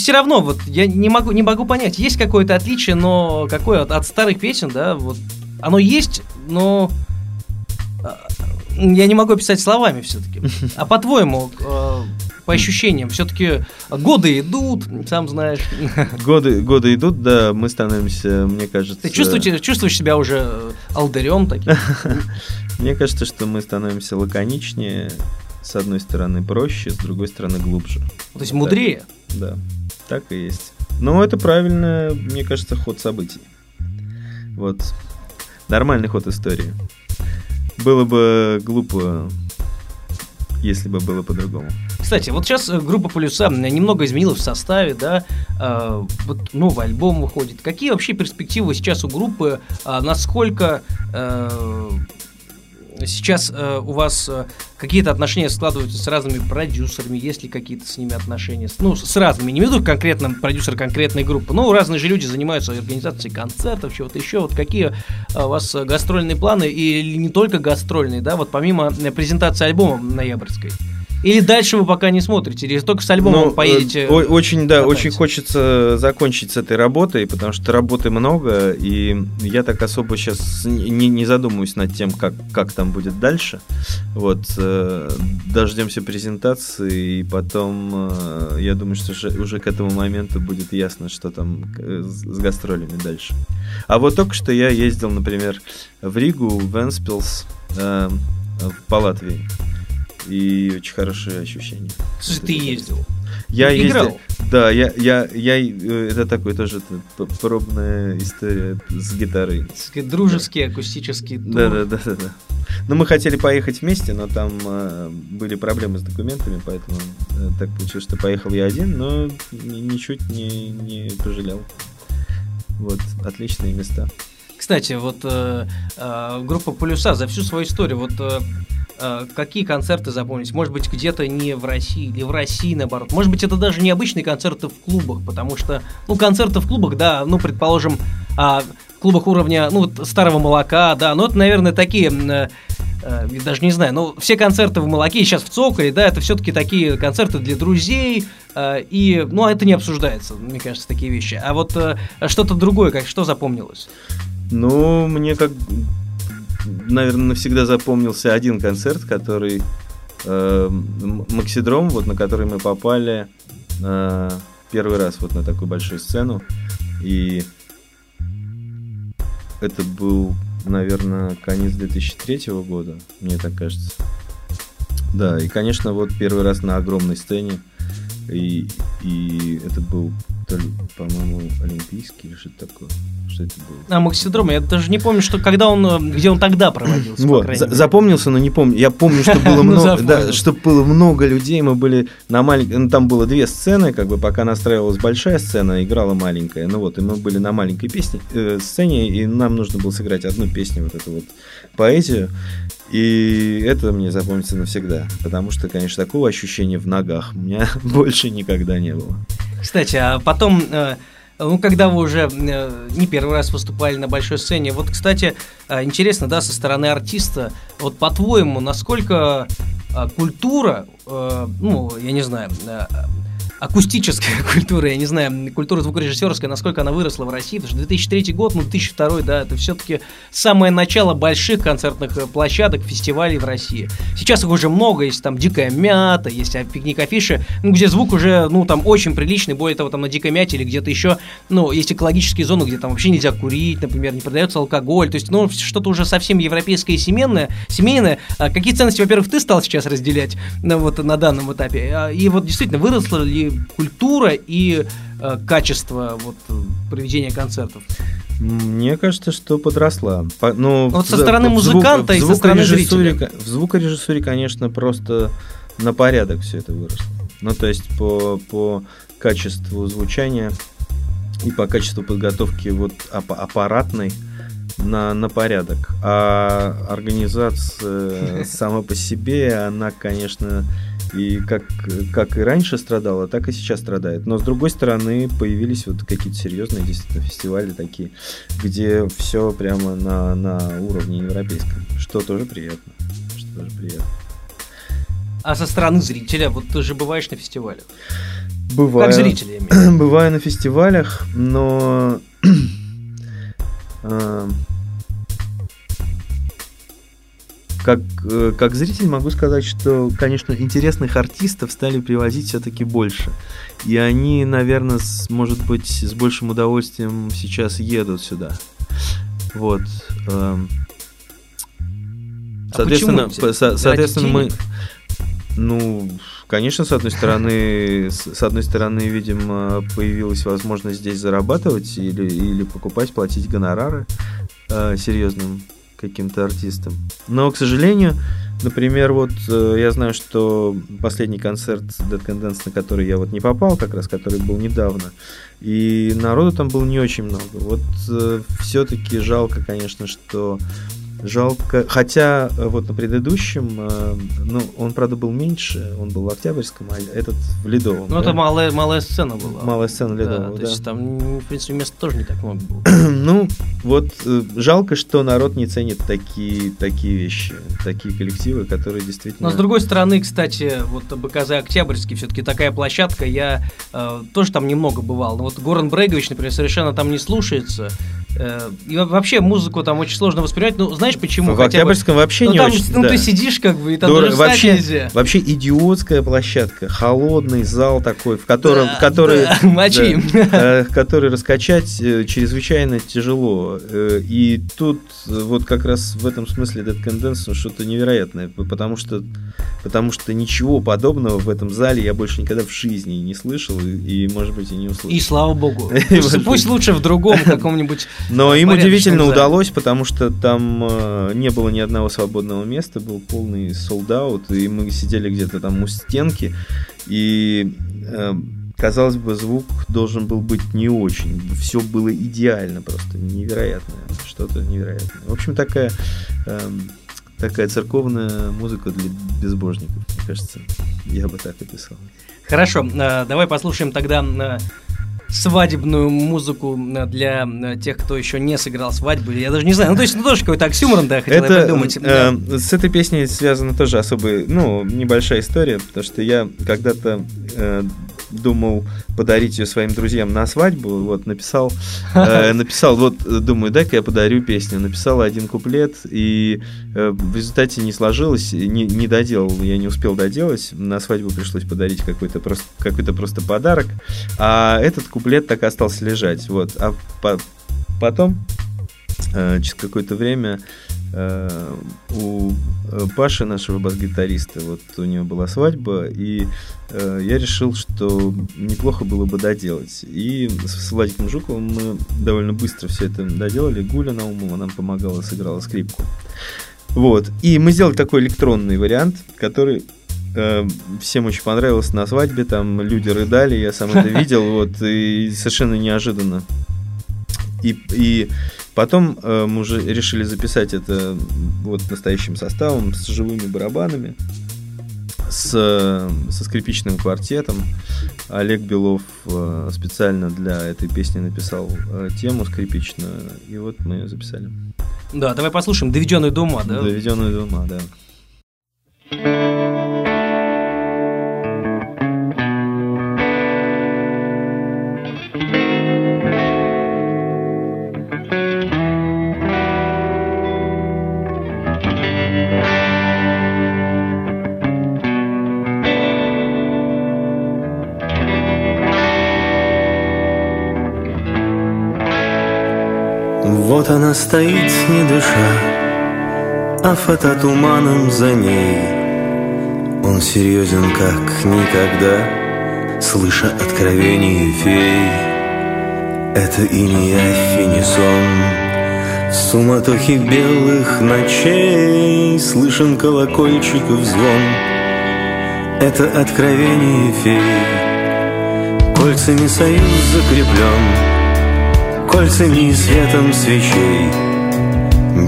все равно, вот я не могу, не могу понять, есть какое-то отличие, но какое от, от старых песен, да, вот оно есть, но а, я не могу описать словами все-таки. А по-твоему, э, по ощущениям, все-таки годы идут, сам знаешь. [laughs] Годы, годы идут, да, мы становимся, мне кажется... Ты чувствуешь, чувствуешь себя уже э, алдарем таким? [laughs] Мне кажется, что мы становимся лаконичнее, с одной стороны проще, с другой стороны глубже. То есть мудрее? Да, так и есть. Но это правильно, мне кажется, ход событий. Вот. Нормальный ход истории. Было бы глупо, если бы было по-другому. Кстати, вот сейчас э, группа Полюса немного изменилась в составе, да, э, вот новый альбом выходит. Какие вообще перспективы сейчас у группы? Э, насколько сейчас у вас какие-то отношения складываются с разными продюсерами, есть ли какие-то с ними отношения? Ну, с разными, не веду конкретно продюсер конкретной группы, но разные же люди занимаются организацией концертов, чего-то еще. Вот какие э, у вас гастрольные планы, или не только гастрольные, да, вот помимо э, презентации альбома ноябрьской? Или дальше вы пока не смотрите, или только с альбомом ну, поедете? О- очень, да, кататься. очень хочется закончить с этой работой, потому что работы много, и я так особо сейчас не, не задумываюсь над тем, как, как там будет дальше. Вот, э, дождемся презентации, и потом, э, я думаю, что уже, уже к этому моменту будет ясно, что там э, с, с гастролями дальше. А вот только что я ездил, например, в Ригу, в Энспилс, э, по Латвии и очень хорошие ощущения. Слушай, ты ездил? Я Играл? ездил. Да, я, я, я, э, это такой тоже пробная история с гитарой. Дружеский, да. акустический тур. Да, да, да, да, да. Ну, мы хотели поехать вместе, но там э, были проблемы с документами, поэтому э, так получилось, что поехал я один, но ничуть не, не пожалел. Вот, отличные места. Кстати, вот э, э, группа Полюса за всю свою историю, вот Э, какие концерты запомнить? Может быть, где-то не в России, или в России, наоборот. Может быть, это даже необычные концерты в клубах, потому что, ну, концерты в клубах, да, ну, предположим, а, в клубах уровня, ну, старого молока, да, ну, это, наверное, такие... Э, э, даже не знаю, но все концерты в молоке сейчас в цоколе, да, это все-таки такие концерты для друзей, э, и, ну, это не обсуждается, мне кажется, такие вещи. А вот э, что-то другое, как что запомнилось? Ну, мне как наверное, навсегда запомнился один концерт, который э, Максидром, вот на который мы попали э, первый раз вот на такую большую сцену. И это был, наверное, конец 2003 года, мне так кажется. Да, и, конечно, вот первый раз на огромной сцене. И, и это был Это, по-моему, Олимпийский или что-то такое. Что это было? А, Максидром, я даже не помню, что когда он, э, где он тогда проводился, Вот, за- запомнился, но не помню. Я помню, что было [laughs] Ну, много, да, запомнил. что было много людей. Мы были на маленькой, ну, там было две сцены, как бы пока настраивалась большая сцена, играла маленькая. Ну вот, и мы были на маленькой песне, э, сцене, и нам нужно было сыграть одну песню, вот эту вот поэзию. И это мне запомнится навсегда, потому что, конечно, такого ощущения в ногах у меня [laughs] больше никогда не было. Кстати, а потом, э, ну, когда вы уже э, не первый раз выступали на большой сцене, вот, кстати, э, интересно, да, со стороны артиста, вот по-твоему, насколько культура, ну, я не знаю, акустическая [laughs] культура, я не знаю, культура звукорежиссерская, насколько она выросла в России, потому что 2003 год, ну, 2002, да, это все-таки самое начало больших концертных э, площадок, фестивалей в России. Сейчас их уже много, есть там «Дикая мята», есть а, пикник афиши, ну, где звук уже, ну, там очень приличный, более того, там на «Дикой мяте» или где-то еще, ну, есть экологические зоны, где там вообще нельзя курить, например, не продается алкоголь, то есть, ну, что-то уже совсем европейское и семейное, семейное. А какие ценности, во-первых, ты стал сейчас разделять ну, вот, на данном этапе? А, И вот действительно, выросла ли культура и э, качество вот, э, проведения концертов? Мне кажется, что подросла. По- ну, Вот в со стороны в музыканта и со стороны зрителя. В звукорежиссуре, конечно, просто на порядок все это выросло. Ну, то есть по, по качеству звучания и по качеству подготовки вот ап- аппаратной на, на порядок. А организация сама по себе, она, конечно, и как, как и раньше страдала, так и сейчас страдает. Но с другой стороны, появились вот какие-то серьезные действительно фестивали такие, где все прямо на, на уровне европейском, что тоже приятно. Что тоже приятно. А со стороны зрителя, вот ты же бываешь на фестивалях. Бываю, Как зритель, я имею [clears throat] бываю на фестивалях, но [clears throat] как, э, как зритель могу сказать, что, конечно, интересных артистов стали привозить все-таки больше. И они, наверное, с- может быть, с большим удовольствием сейчас едут сюда. Вот. эм. А Соответственно, почему? по- со- соответственно, мы, ну, конечно, с одной стороны, с одной стороны, видимо, появилась возможность здесь зарабатывать или, или покупать, платить гонорары э, серьезным каким-то артистам. Но, к сожалению, например, вот э, я знаю, что последний концерт Dead Can Dance, на который я вот не попал, как раз, который был недавно, и народу там было не очень много. Вот все-таки жалко, конечно, что Жалко. Хотя э, вот на предыдущем, э, ну, он, правда, был меньше, он был в Октябрьском, а этот в Ледовом. Ну, да? это малая, малая сцена была. Малая сцена Да, Ледового, то да. есть там, в принципе, места тоже не так много было. [clears throat] Ну, вот э, жалко, что народ не ценит такие, такие вещи, такие коллективы, которые действительно... Но с другой стороны, кстати, вот БКЗ Октябрьский все-таки такая площадка, я э, тоже там немного бывал. Но вот Горан Брегович, например, совершенно там не слушается. Э, и во- вообще музыку там очень сложно воспринимать. Ну, знаешь почему? в Хотя бы- Октябрьском вообще ну, не там, очень... ну, да. ты сидишь как бы, и там Дура- даже вообще, нельзя. вообще идиотская площадка, холодный зал такой, в котором, Да, который, да, [laughs] мочи. да, э, который раскачать э, чрезвычайно тяжело. Э, И тут вот как раз в этом смысле Dead Can Dance, ну, что-то невероятное, потому что, потому что ничего подобного в этом зале я больше никогда в жизни не слышал и, и, может быть, и не услышал. И слава богу. [laughs] Пусть, лучше в другом [laughs] каком-нибудь. Но им удивительно удалось, потому что там э, не было ни одного свободного места, был полный солдат, и мы сидели где-то там у стенки, и э, казалось бы, звук должен был быть не очень. Все было идеально просто, невероятное, что-то невероятное. В общем, такая, эм, такая церковная музыка для безбожников, мне кажется, я бы так описал. Хорошо, э, давай послушаем тогда э, свадебную музыку э, для э, тех, кто еще не сыграл свадьбу. Я даже не знаю. Ну, то есть, ну, тоже какой-то оксюморон, да, хотел я Это придумать. э, Да. с этой песней связана тоже особая, ну, небольшая история, потому что я когда-то э, думал подарить ее своим друзьям на свадьбу, вот написал, э, написал, вот думаю, дай-ка я подарю песню, написал один куплет и э, в результате не сложилось, не, не доделал, я не успел доделать, на свадьбу пришлось подарить какой-то просто какой-то просто подарок, а этот куплет так и остался лежать, вот, а по- потом э, через какое-то время у э, Паши, нашего бас-гитариста, вот у него была свадьба, и э, я решил, что неплохо было бы доделать. И с Владиком Жуковым мы довольно быстро все это доделали. Гуля Наумова нам помогала, сыграла скрипку. Вот. И мы сделали такой электронный вариант, который э, всем очень понравился на свадьбе. Там люди рыдали, я сам это видел, [laughs] вот, и совершенно неожиданно. И, и потом э, мы уже решили записать это вот настоящим составом с живыми барабанами, с, со скрипичным квартетом. Олег Белов э, специально для этой песни написал э, тему скрипичную, и вот мы ее записали. Да, давай послушаем «Доведенный до ума», да? «Доведенный до ума», да. Вот она стоит, не дыша, а фототуманом за ней. Он серьезен, как никогда, слыша откровение фей. Это и не явь, и суматохи белых ночей Слышен колокольчиков звон, это откровение фей. Кольцами союз закреплен, Кольцами и светом свечей.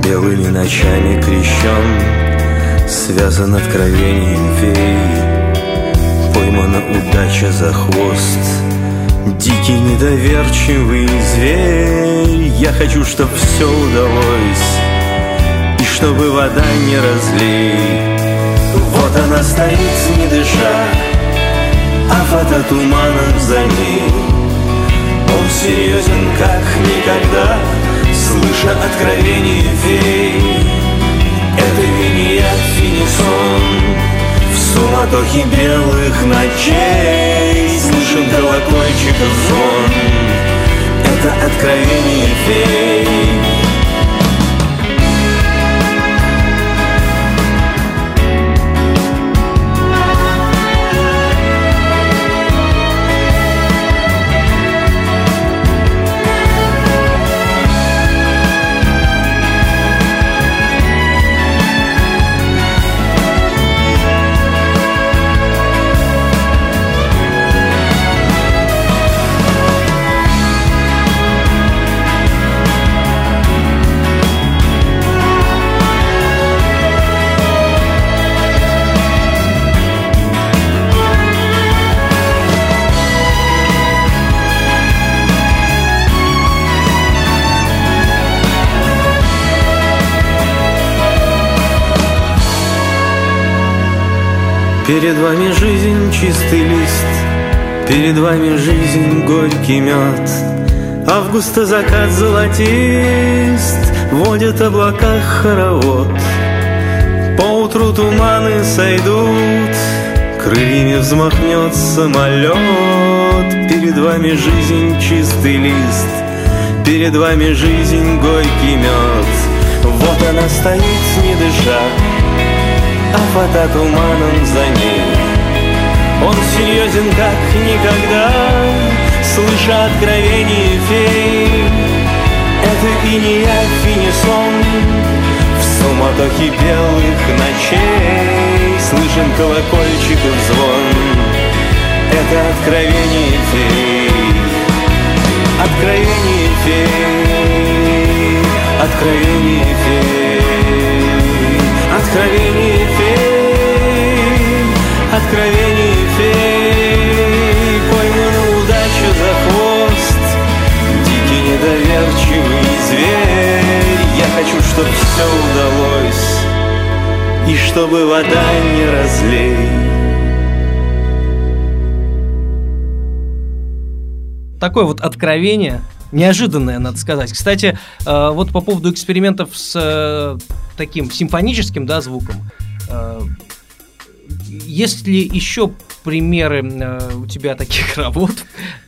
Белыми ночами крещен Связан откровением фей. Поймана удача за хвост Дикий недоверчивый зверь. Я хочу, чтоб все удалось И чтобы вода не разлей. Вот она стоит, не дыша А фототуманом за ней серьезен, как никогда Слыша откровение фей. Это виния финисон. В суматохе белых ночей Слышен колокольчиков звон Это откровение фей Перед вами жизнь чистый лист, Перед вами жизнь горький мед. Августа закат золотист, Водят облака хоровод. Поутру туманы сойдут, Крыльями взмахнет самолет. Перед вами жизнь чистый лист, Перед вами жизнь горький мед. Вот она стоит, не дыша, вода туманом за ней. Он серьезен, как никогда, слыша откровение фей. Это и не явь, и не сон, в суматохе белых ночей Слышен колокольчиков звон, это откровение фей. Откровение фей, откровение фей, откровение фей, откровение фей, пойман удачу за хвост, дикий недоверчивый зверь. Я хочу, чтобы все удалось, и чтобы вода не разлей. такое вот откровение, неожиданное, надо сказать. Кстати, э, вот по поводу экспериментов с э, таким симфоническим да, звуком, э, есть ли еще примеры э, у тебя таких [laughs] работ,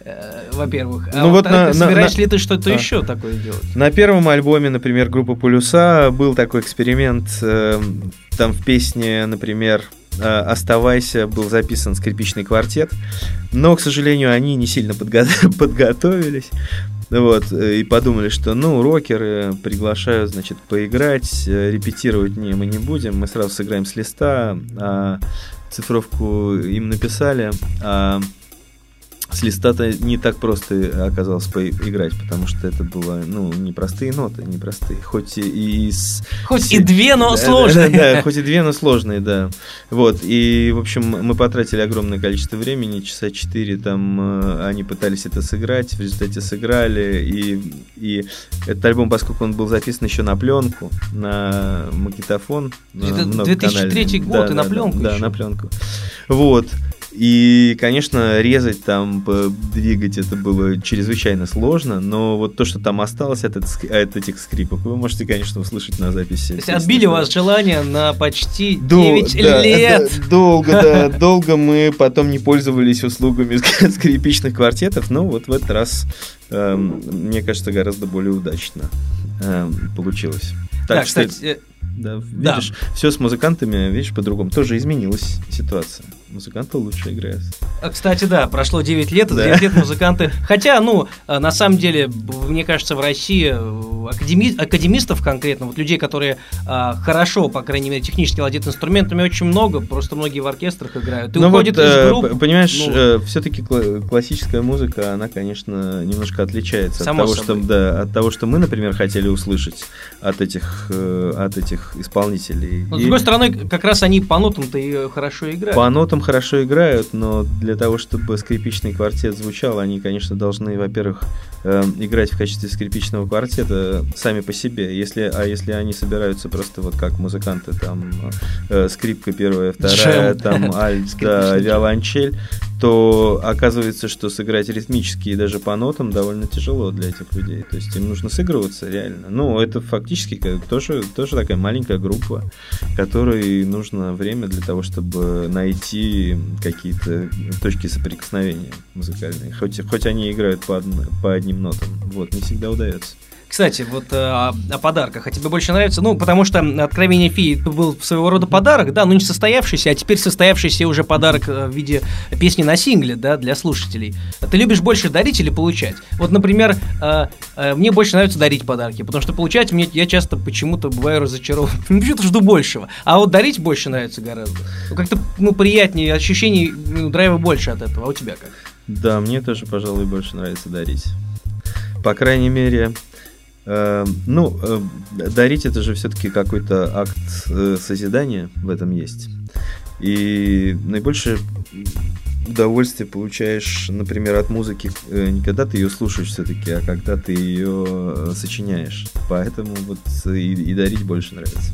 э, во-первых? А Ну вот во-вторых, на- на- собираешь на- ли ты что-то А. еще такое делать? На первом альбоме, например, группы Полюса был такой эксперимент. э, Там в песне, например, «Оставайся» был записан скрипичный квартет, но, к сожалению, они не сильно подго- [laughs] подготовились. Вот, э, и подумали, что, ну, рокеры приглашают, значит, поиграть, э, репетировать не, мы не будем, мы сразу сыграем с листа, а цифровку им написали, а с листа-то не так просто оказалось поиграть, потому что это было, ну, непростые ноты, непростые, хоть и, и с... Хоть и две, но Да, сложные. Да, да, хоть и две, но сложные, да. Вот, и, в общем, мы потратили огромное количество времени, часа четыре там э, они пытались это сыграть, в результате сыграли, и, и этот альбом, поскольку он был записан еще на пленку, на магнитофон, на Это многоканальный. 2003 год, Да, и на да, пленку Да, еще. на пленку. Вот. И, конечно, резать там, двигать это было чрезвычайно сложно, но вот то, что там осталось от, от этих скрипок, вы можете, конечно, услышать на записи. То есть отбили у вас желание на почти До- 9 да, лет. да, долго, [laughs] да, долго мы потом не пользовались услугами ск- скрипичных квартетов, но вот в этот раз, эм, мне кажется, гораздо более удачно эм, получилось. Да, Так что, кстати, э, да, да. видишь, все с музыкантами, видишь, по-другому. Тоже изменилась ситуация. Музыканты лучше играют. А, Кстати, да, прошло 9 лет, Да. 9 лет музыканты... Хотя, ну, э, на самом деле, мне кажется, в России э, академи- академистов конкретно, вот людей, которые а, хорошо, по крайней мере, технически владеют инструментами, очень много, просто многие в оркестрах играют. И Ну уходят вот, из групп. понимаешь, ну, все-таки классическая музыка, она, конечно, немножко отличается от Само того, собой. что, да, от того, что мы, например, хотели услышать от этих, э, от этих исполнителей. но, с И другой стороны, как раз они по нотам-то и хорошо играют. по нотам хорошо играют, но для того, чтобы скрипичный квартет звучал, они, конечно, должны, во-первых, э, играть в качестве скрипичного квартета сами по себе. Если, а если они собираются просто вот как музыканты, там э, скрипка первая, вторая, Джем. там [laughs] альт, да, виолончель, то оказывается, что сыграть ритмически и даже по нотам довольно тяжело для этих людей. То есть им нужно сыгрываться реально. Ну, это фактически тоже, тоже такая маленькая группа, которой нужно время для того, чтобы найти какие-то точки соприкосновения музыкальные. Хоть, хоть они играют по, одн- по одним нотам. Вот, не всегда удается. Кстати, вот э, о, о подарках. А тебе больше нравится? Ну, потому что «Откровение феи» был своего рода подарок, да, но не состоявшийся, а теперь состоявшийся уже подарок э, в виде песни на сингле, да, для слушателей. Ты любишь больше дарить или получать? Вот, например, э, э, мне больше нравится дарить подарки, потому что получать мне я часто почему-то бываю разочарован. Ну, [laughs] Почему-то жду большего. А вот дарить больше нравится гораздо. Ну, как-то, ну, приятнее, ощущений, ну, драйва больше от этого. А у тебя как? Да, мне тоже, пожалуй, больше нравится дарить. По крайней мере, э, ну, э, дарить это же все-таки какой-то акт э, созидания в этом есть. И наибольшее удовольствие получаешь, например, от музыки э, не когда ты ее слушаешь все-таки, а когда ты ее э, сочиняешь. Поэтому вот и, и дарить больше нравится.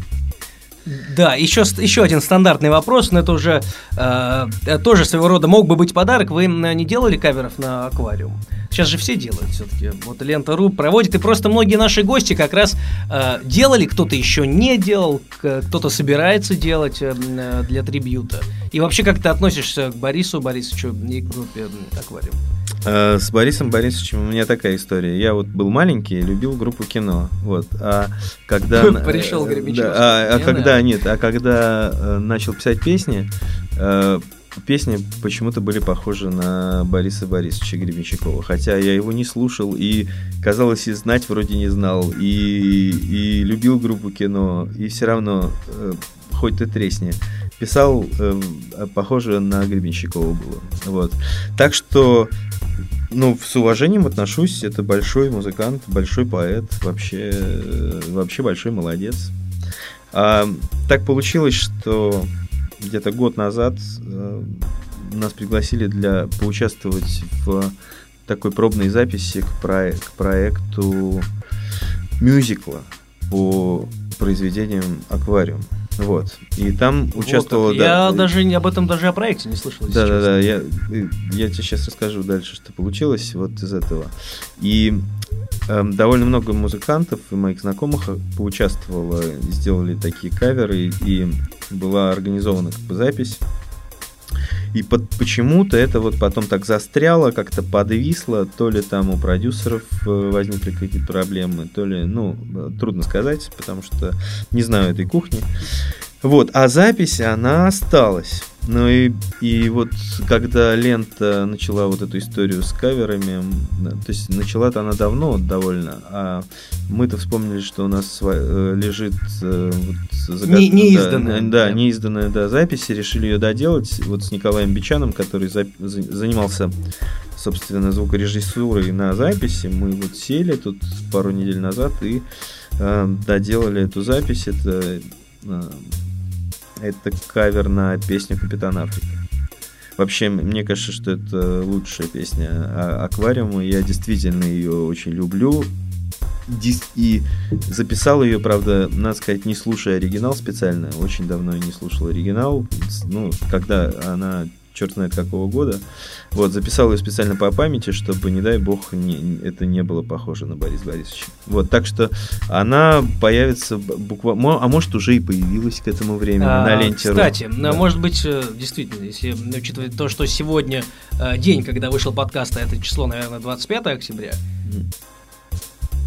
Да, еще, еще один стандартный вопрос, но это уже э, э, тоже своего рода мог бы быть подарок. Вы м, не делали каверов на аквариум? Сейчас же все делают все-таки. Вот Лента.ру проводит, и просто многие наши гости как раз э, делали, кто-то еще не делал, кто-то собирается делать э, э, для трибьюта. И вообще, как ты относишься к Борису Борисовичу и к группе Аквариум? Э, С Борисом Борисовичем у меня такая история. Я вот был маленький, любил группу кино. Вот. А когда... [laughs] Пришел э, Гребенщиков, да, а, а когда, нет, а когда э, начал писать песни, песни почему-то были похожи на Бориса Борисовича Гребенщикова. Хотя я его не слушал и, казалось, и знать вроде не знал. И, и любил группу кино. И все равно, хоть ты тресни, писал э, похоже на Гребенщикова было. Вот. Так что ну, с уважением отношусь. Это большой музыкант, большой поэт, вообще, э, вообще большой молодец. А, так получилось, что где-то год назад э, нас пригласили для поучаствовать в такой пробной записи к, проe- к проекту мюзикла по произведениям «Аквариум». Вот. И там Вот участвовала... как. да, Я даже об этом даже о проекте не слышал. да, да, да. Я, я тебе сейчас расскажу дальше, что получилось вот из этого. И эм, довольно много музыкантов и моих знакомых поучаствовало, сделали такие каверы, и была организована как бы запись. И под, почему-то это вот потом так застряло, как-то подвисло, то ли там у продюсеров э, возникли какие-то проблемы, то ли, ну, трудно сказать, потому что не знаю этой кухни. Вот, а запись, она осталась. Ну и, и вот когда лента начала вот эту историю с каверами, то есть начала-то она давно довольно, а мы-то вспомнили, что у нас э, лежит э, вот, загад... не, неизданная. Да, да, неизданная да, запись, и решили ее доделать вот с Николаем Бичаном, который за, занимался, собственно, звукорежиссурой на записи. Мы вот сели тут пару недель назад и э, доделали эту запись. Это э, это кавер на песню Капитан Африка. Вообще, мне кажется, что это лучшая песня Аквариума. Я действительно ее очень люблю. И записал ее, правда, надо сказать, не слушая оригинал специально. Очень давно я не слушал оригинал. Ну, когда она черт знает какого года. Вот, записал ее специально по памяти, чтобы, не дай бог, не, это не было похоже на Бориса Борисовича. Вот, так что она появится буквально, а может уже и появилась к этому времени а, на ленте. Кстати, да. может быть, э, действительно, если учитывать то, что сегодня э, день, когда вышел подкаст, а это число, наверное, 25 октября,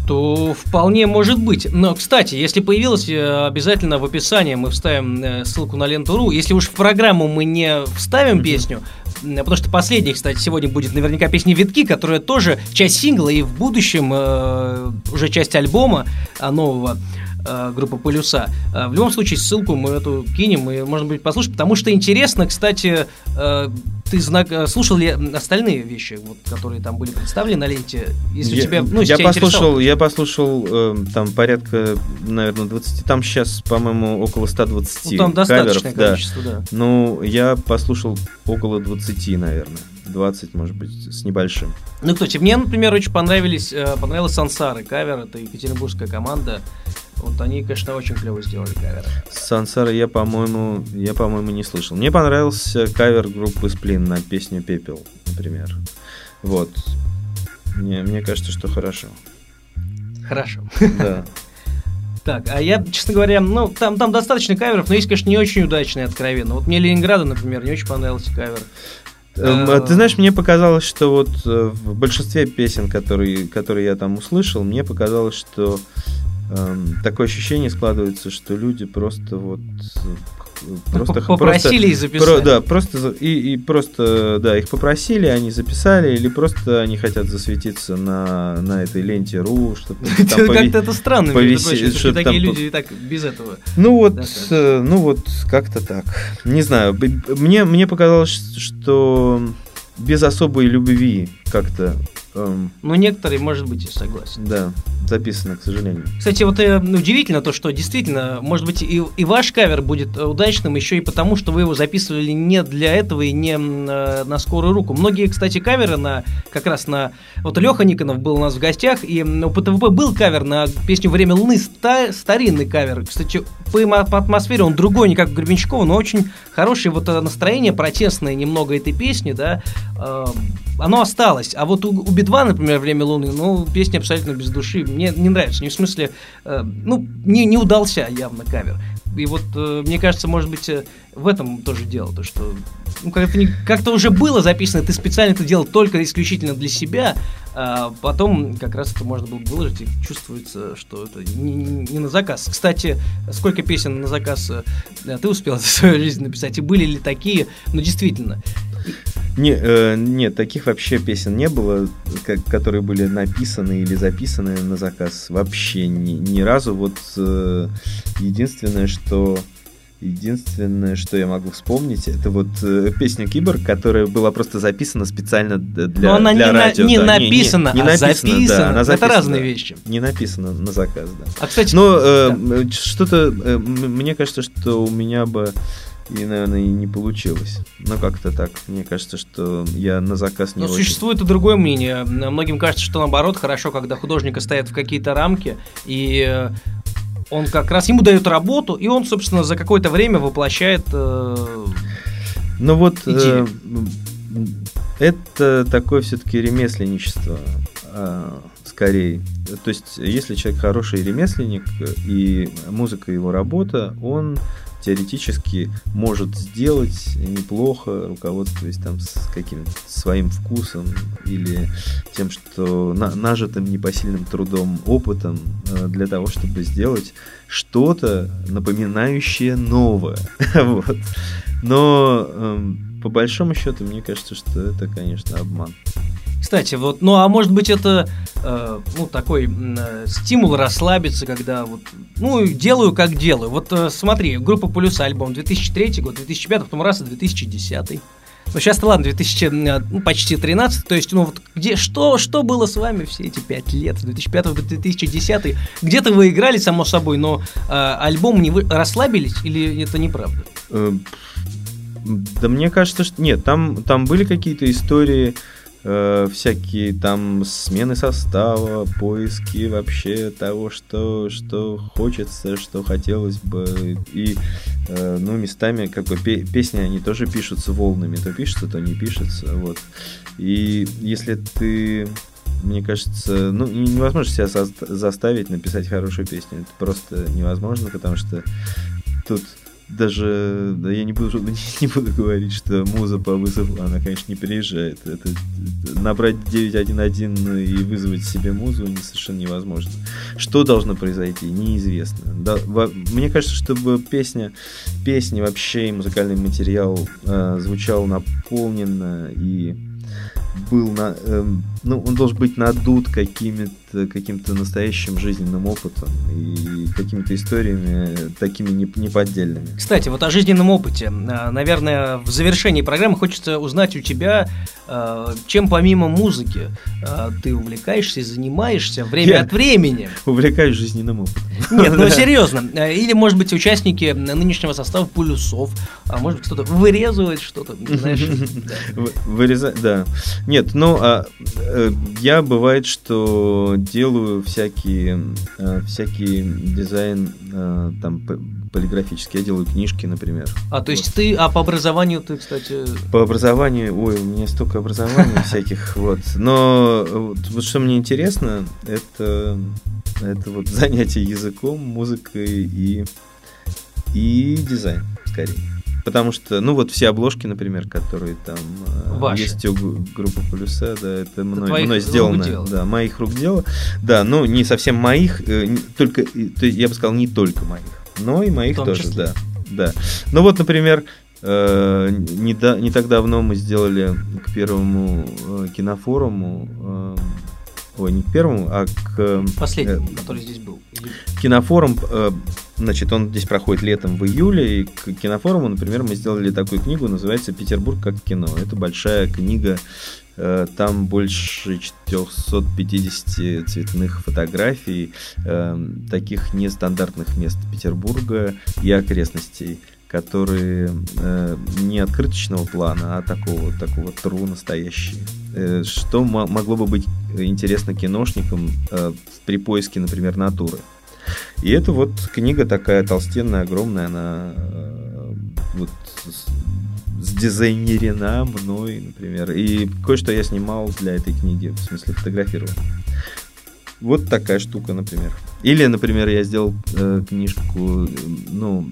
то вполне может быть. Но, кстати, если появилось, э, обязательно в описании мы вставим э, ссылку на ленту.ру. Если уж в программу мы не вставим песню, потому что последняя, кстати, сегодня будет наверняка песня «Витки», которая тоже часть сингла и в будущем э, уже часть альбома а, нового э, группа Полюса. Э, в любом случае, ссылку мы эту кинем, и можно будет послушать, потому что интересно, кстати, э, ты знак, э, слушал ли остальные вещи, вот, которые там были представлены на ленте? Если я, тебя, ну, я послушал, я послушал э, там порядка, наверное, 20, там сейчас, по-моему, около 120 ну, там достаточное каверов, количество, да. да. Ну, я послушал около 20, наверное. 20, может быть, с небольшим. Ну, кстати, мне, например, очень понравились, э, понравилась Сансары кавер, это екатеринбургская команда. Вот они, конечно, очень клево сделали кавер. Сансара я, по-моему, я, по-моему, не слышал. Мне понравился кавер группы Сплин на песню Пепел, например. Вот. Мне, мне кажется, что хорошо. Хорошо. Да. [laughs] Так, а я, честно говоря, ну, там, там достаточно каверов, но есть, конечно, не очень удачные, откровенно. Вот мне Ленинграда, например, не очень понравился кавер. Эм, а, ты знаешь, мне показалось, что вот э, в большинстве песен, которые, которые я там услышал, мне показалось, что эм, такое ощущение складывается, что люди просто вот просто попросили просто, и записали. Про, да, просто и, и просто да их попросили, они записали или просто они хотят засветиться на на этой ленте ру, чтобы [laughs] как-то это странно, что такие люди и так без этого. Ну вот, э, ну вот как-то так. Не знаю, мне мне показалось, что без особой любви как-то Эм, ну, некоторые, может быть, и согласен. Да, записано, к сожалению. Кстати, вот э, удивительно то, что действительно, может быть, и, и ваш кавер будет удачным еще и потому, что вы его записывали не для этого и не э, на скорую руку. Многие, кстати, каверы на как раз на... Вот Леха Никонов был у нас в гостях, и у ПТВП был кавер на песню «Время Луны», ста, старинный кавер. Кстати, по, по атмосфере он другой, не как у Гребенщикова, но очень хорошее вот э, настроение протестное немного этой песни, да, э, оно осталось. А вот у, у Би-2, например, «Время Луны», ну, песня абсолютно без души. Мне не нравится. Не в смысле, э, ну, не, не удался явно кавер. И вот, э, мне кажется, может быть, э, в этом тоже дело, то что ну, как-то, не, как-то уже было записано, ты специально это делал только исключительно для себя, а потом как раз это можно было выложить, и чувствуется, что это не, не на заказ. Кстати, сколько песен на заказ э, ты успел за свою жизнь написать, и были ли такие, ну, действительно, не, э, нет, таких вообще песен не было, как, которые были написаны или записаны на заказ. Вообще ни, ни разу. Вот э, единственное, что Единственное, что я могу вспомнить, это вот э, песня Киборг, которая была просто записана специально для, Но она для не радио. На, не, да. написана, не, не, не а написана, записана. Да, она записана. Это разные вещи. Не написано на заказ, да. А, кстати, Но э, да. что-то, э, мне кажется, что у меня бы и, наверное, и не получилось. Но как-то так. Мне кажется, что я на заказ не Но очень... существует и другое мнение. Многим кажется, что наоборот хорошо, когда художника стоят в какие-то рамки, и э, он как раз ему дают работу, и он, собственно, за какое-то время воплощает э, Ну вот э, это такое все-таки ремесленничество э, скорее. То есть, если человек хороший ремесленник и музыка его работа, он теоретически может сделать неплохо, руководствуясь там с каким-то своим вкусом или тем, что на, нажитым непосильным трудом, опытом э, для того, чтобы сделать что-то напоминающее новое. [laughs] вот. Но эм, по большому счету, мне кажется, что это, конечно, обман. Кстати, вот, ну а может быть это, э, ну такой э, стимул расслабиться, когда вот, ну делаю как делаю. Вот э, смотри, группа Полюс альбом 2003 год, 2005, потом раз и 2010. Ну сейчас-то ладно, 2000, э, ну, почти 13, то есть, ну вот где, что, что было с вами все эти пять лет, с 2005 по 2010? Где-то вы играли, само собой, но э, альбом не вы расслабились или это неправда? Э, да мне кажется, что нет, там, там были какие-то истории, э, всякие там смены состава, поиски вообще того, что, что хочется, что хотелось бы. И, э, ну, местами как бы песни, они тоже пишутся волнами. То пишется, то не пишется. Вот. И если ты мне кажется, ну, невозможно себя заставить написать хорошую песню. Это просто невозможно, потому что тут даже, да я не буду, [laughs] не буду говорить, что муза по вызову, она, конечно, не приезжает. Это, это, набрать 911 и вызвать себе музу не, совершенно невозможно. Что должно произойти, неизвестно. Да, во, мне кажется, чтобы песня, песня вообще и музыкальный материал э, звучал наполненно и был на, э, ну, он должен быть надут какими-то, каким-то настоящим жизненным опытом и какими-то историями такими неподдельными. Кстати, вот о жизненном опыте. Э, наверное, в завершении программы хочется узнать у тебя, э, чем помимо музыки э, ты увлекаешься и занимаешься время Я от времени. Увлекаюсь жизненным опытом. Нет, ну [laughs] серьезно. Или, может быть, участники нынешнего состава полюсов, а может быть, кто-то вырезывает что-то, знаешь. [laughs] Вырезать, да. Нет, ну, а, я бывает, что делаю всякие, э, всякие дизайн э, там полиграфический. Я делаю книжки, например. А, то есть вот. ты, а по образованию ты, кстати... По образованию, ой, у меня столько образований [laughs] всяких, вот. Но вот что мне интересно, это, это вот занятие языком, музыкой и, и дизайн, скорее. Потому что, ну вот все обложки, например, которые там э, Ваши. есть у группы Полюса, да, это мной, мной сделано. Да, моих рук дело. Да, ну не совсем моих, э, только, я бы сказал, не только моих, но и моих тоже, числе. да. Да. Ну вот, например, э, не, да, не так давно мы сделали к первому кинофоруму ой, не к первому, а к... Последнему, э, который здесь был. Кинофорум, э, значит, он здесь проходит летом в июле, и к кинофоруму, например, мы сделали такую книгу, называется «Петербург как кино». Это большая книга, э, там больше 450 цветных фотографий э, таких нестандартных мест Петербурга и окрестностей которые э, не открыточного плана, а такого, такого тру настоящие. Э, что могло бы быть интересно киношникам э, при поиске, например, натуры. И это вот книга такая толстенная, огромная, она э, вот сдизайнерена мной, например. И кое-что я снимал для этой книги, в смысле фотографировал. Вот такая штука, например. Или, например, я сделал э, книжку, ну,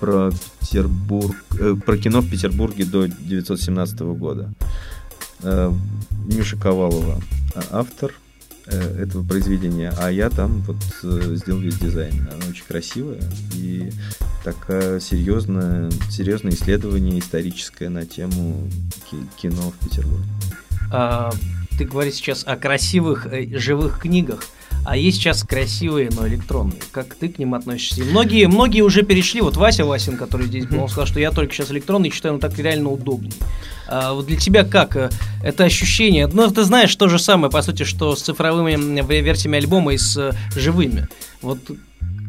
про Петербург, э, про кино в Петербурге до 1917 года. Э, Нюша Ковалова а, автор э, этого произведения, а я там вот э, сделал весь дизайн. Она очень красивая и такая серьезная, серьезное исследование историческое на тему кино в Петербурге. А, ты говоришь сейчас о красивых э, живых книгах. А есть сейчас красивые, но электронные. Как ты к ним относишься? И многие, многие уже перешли. Вот Вася Васин, который здесь был, он сказал, что я только сейчас электронный, считаю, ну так реально удобнее. А вот для тебя как э, это ощущение? Ну, ты знаешь то же самое, по сути, что с цифровыми версиями альбома и с э, живыми. Вот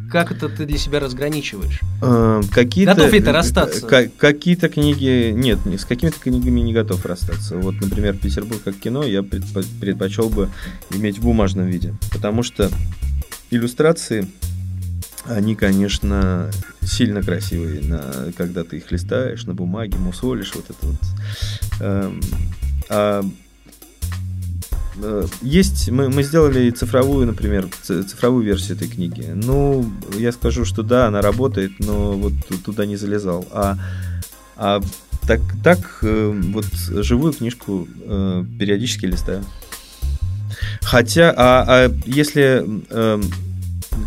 как это ты для себя разграничиваешь? Э, какие-то, готов ли ты расстаться? какие-то книги... Нет, с какими-то книгами не готов расстаться. Вот, например, «Петербург как кино» я предпочел бы иметь в бумажном виде. Потому что иллюстрации, они, конечно, сильно красивые, на, когда ты их листаешь на бумаге, мусолишь, вот это вот. Эм, а э, есть, мы, мы сделали цифровую, например, цифровую версию этой книги. Ну, я скажу, что да, она работает, но вот ту- туда не залезал. А, а так, так э, вот живую книжку э, периодически листаю. Хотя, а, а если э,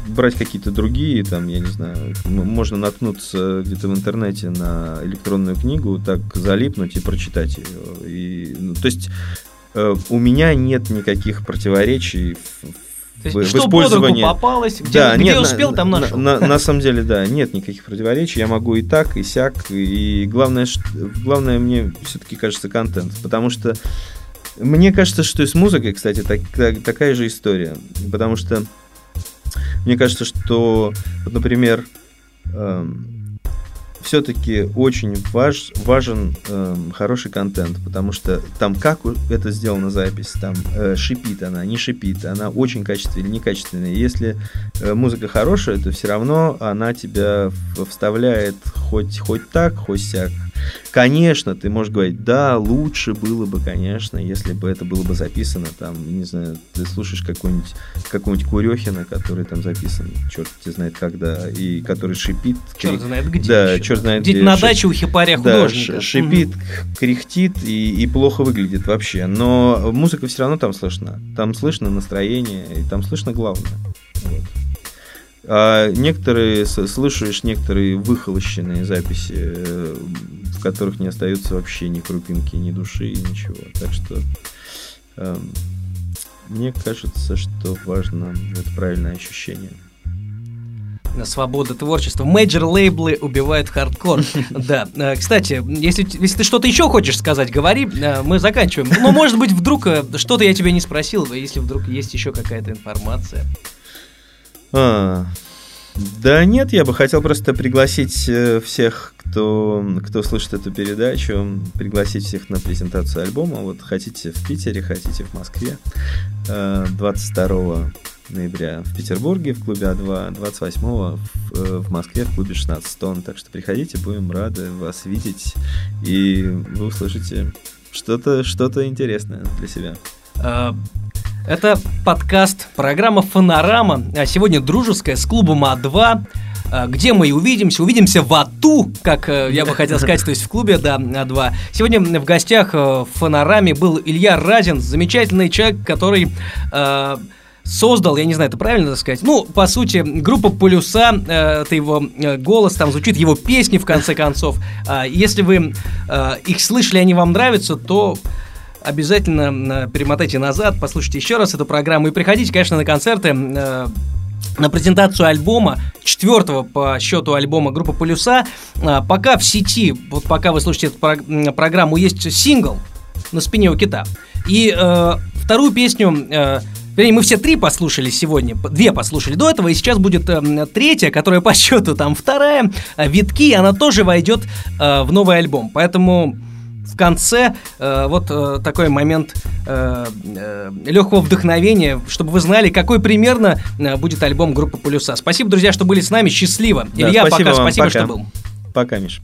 брать какие-то другие, там, я не знаю, можно наткнуться где-то в интернете на электронную книгу, так залипнуть и прочитать ее. И, ну, то есть э, у меня нет никаких противоречий в, То есть, в- что под использовании- попалось, где, да, где нет, на- успел, там на, нашел. На, на самом деле, да, нет никаких противоречий. Я могу и так, и сяк. И главное, ш- главное мне все-таки кажется контент. Потому что мне кажется, что и с музыкой, кстати, так- так- такая же история. Потому что мне кажется, что, вот, например, все-таки очень важ, важен эм, хороший контент, потому что там как это сделана запись, там э, шипит она, не шипит, она очень качественная или некачественная. Если э, музыка хорошая, то все равно она тебя вставляет хоть, хоть так, хоть сяк. Конечно, ты можешь говорить, да, лучше было бы, конечно, если бы это было бы записано, там, не знаю, ты слушаешь какого-нибудь Курехина, который там записан, черт тебе знает когда, и который шипит. Черт крик- знает где. Да, еще. черт знает Где-то где. на Ши- даче у хипаря да, художника. ш- шипит, к- кряхтит и, и плохо выглядит вообще. Но музыка все равно там слышна. Там слышно настроение, и там слышно главное. Вот. А некоторые, с- слушаешь некоторые выхолощенные записи, э, в которых не остается вообще ни крупинки, ни души, ничего. Так что эм, мне кажется, что важно это правильное ощущение. На свобода творчества. Major лейблы убивают хардкор. [laughs] Да. Э, Кстати, если, если ты что-то еще хочешь сказать, говори, э, мы заканчиваем. Но, может быть, вдруг э, что-то я тебя не спросил, если вдруг есть еще какая-то информация. А, да нет, я бы хотел просто пригласить э, всех, кто, кто слышит эту передачу, пригласить всех на презентацию альбома. Вот хотите в Питере, хотите в Москве. Э, 22 ноября в Петербурге в клубе А2, 28 в, э, в Москве в клубе 16 тонн. Так что приходите, будем рады вас видеть, и вы услышите что-то что интересное для себя. Э, Это подкаст, программа «Фонорама». А Сегодня дружеская с клубом А2. Э, Где мы и увидимся? Увидимся в АТУ, как э, я бы хотел сказать, то есть в клубе да, А2. Сегодня в гостях э, в «Фонораме» был Илья Разин, замечательный человек, который э, создал, я не знаю, это правильно сказать, ну, по сути, группа «Полюса», э, это его э, голос, там звучит его песни, в конце концов. А Если вы э, их слышали, они вам нравятся, то обязательно э, перемотайте назад, послушайте еще раз эту программу и приходите, конечно, на концерты. э, на презентацию альбома, четвертого по счету альбома группы Полюса. А, Пока в сети, вот пока вы слушаете эту программу, есть сингл на спине у кита. И э, вторую песню, э, вернее, мы все три послушали сегодня, две послушали до этого, и сейчас будет э, третья, которая по счету там вторая, э, Витки, она тоже войдет э, в новый альбом. Поэтому в конце э, вот э, такой момент э, легкого вдохновения, чтобы вы знали, какой примерно э, будет альбом группы Полюса. Спасибо, друзья, что были с нами. Счастливо. Да, Илья, спасибо пока, вам, спасибо, пока. что был. Пока, Миш.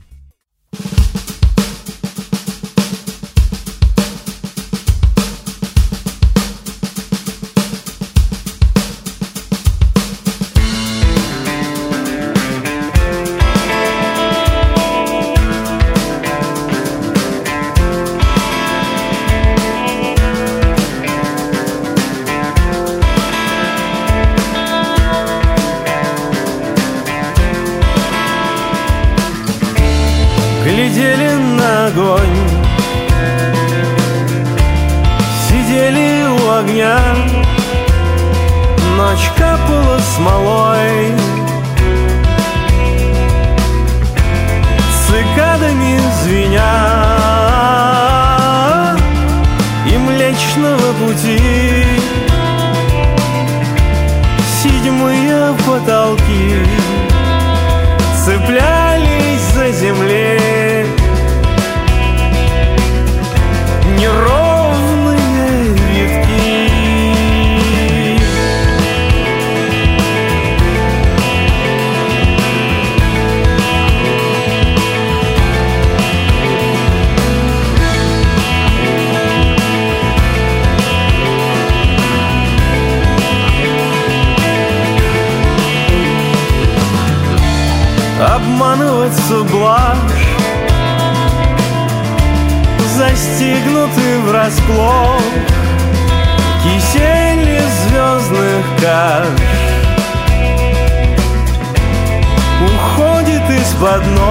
Из-под ног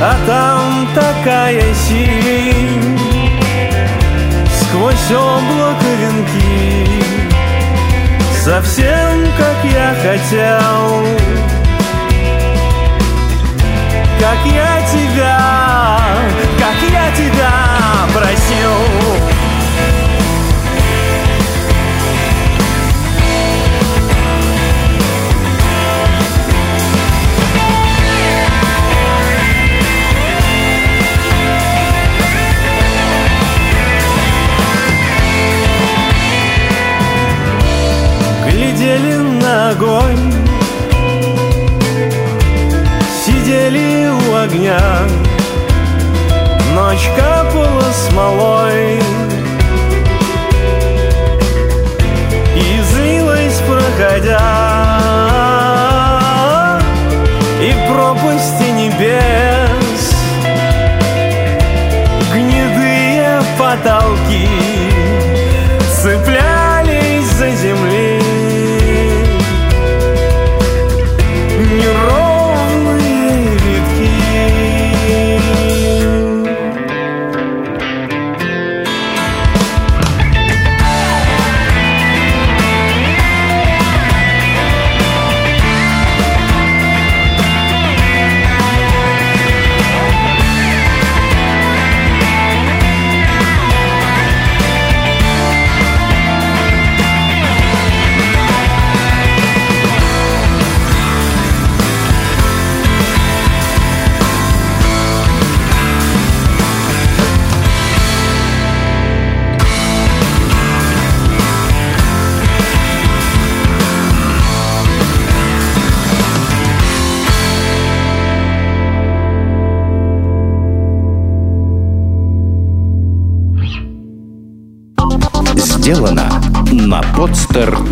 А там такая синь. Сквозь облако венки Совсем как я хотел. Как я тебя, как я тебя просил огонь. Сидели у огня. Ночь капала смолой. И злилась, проходя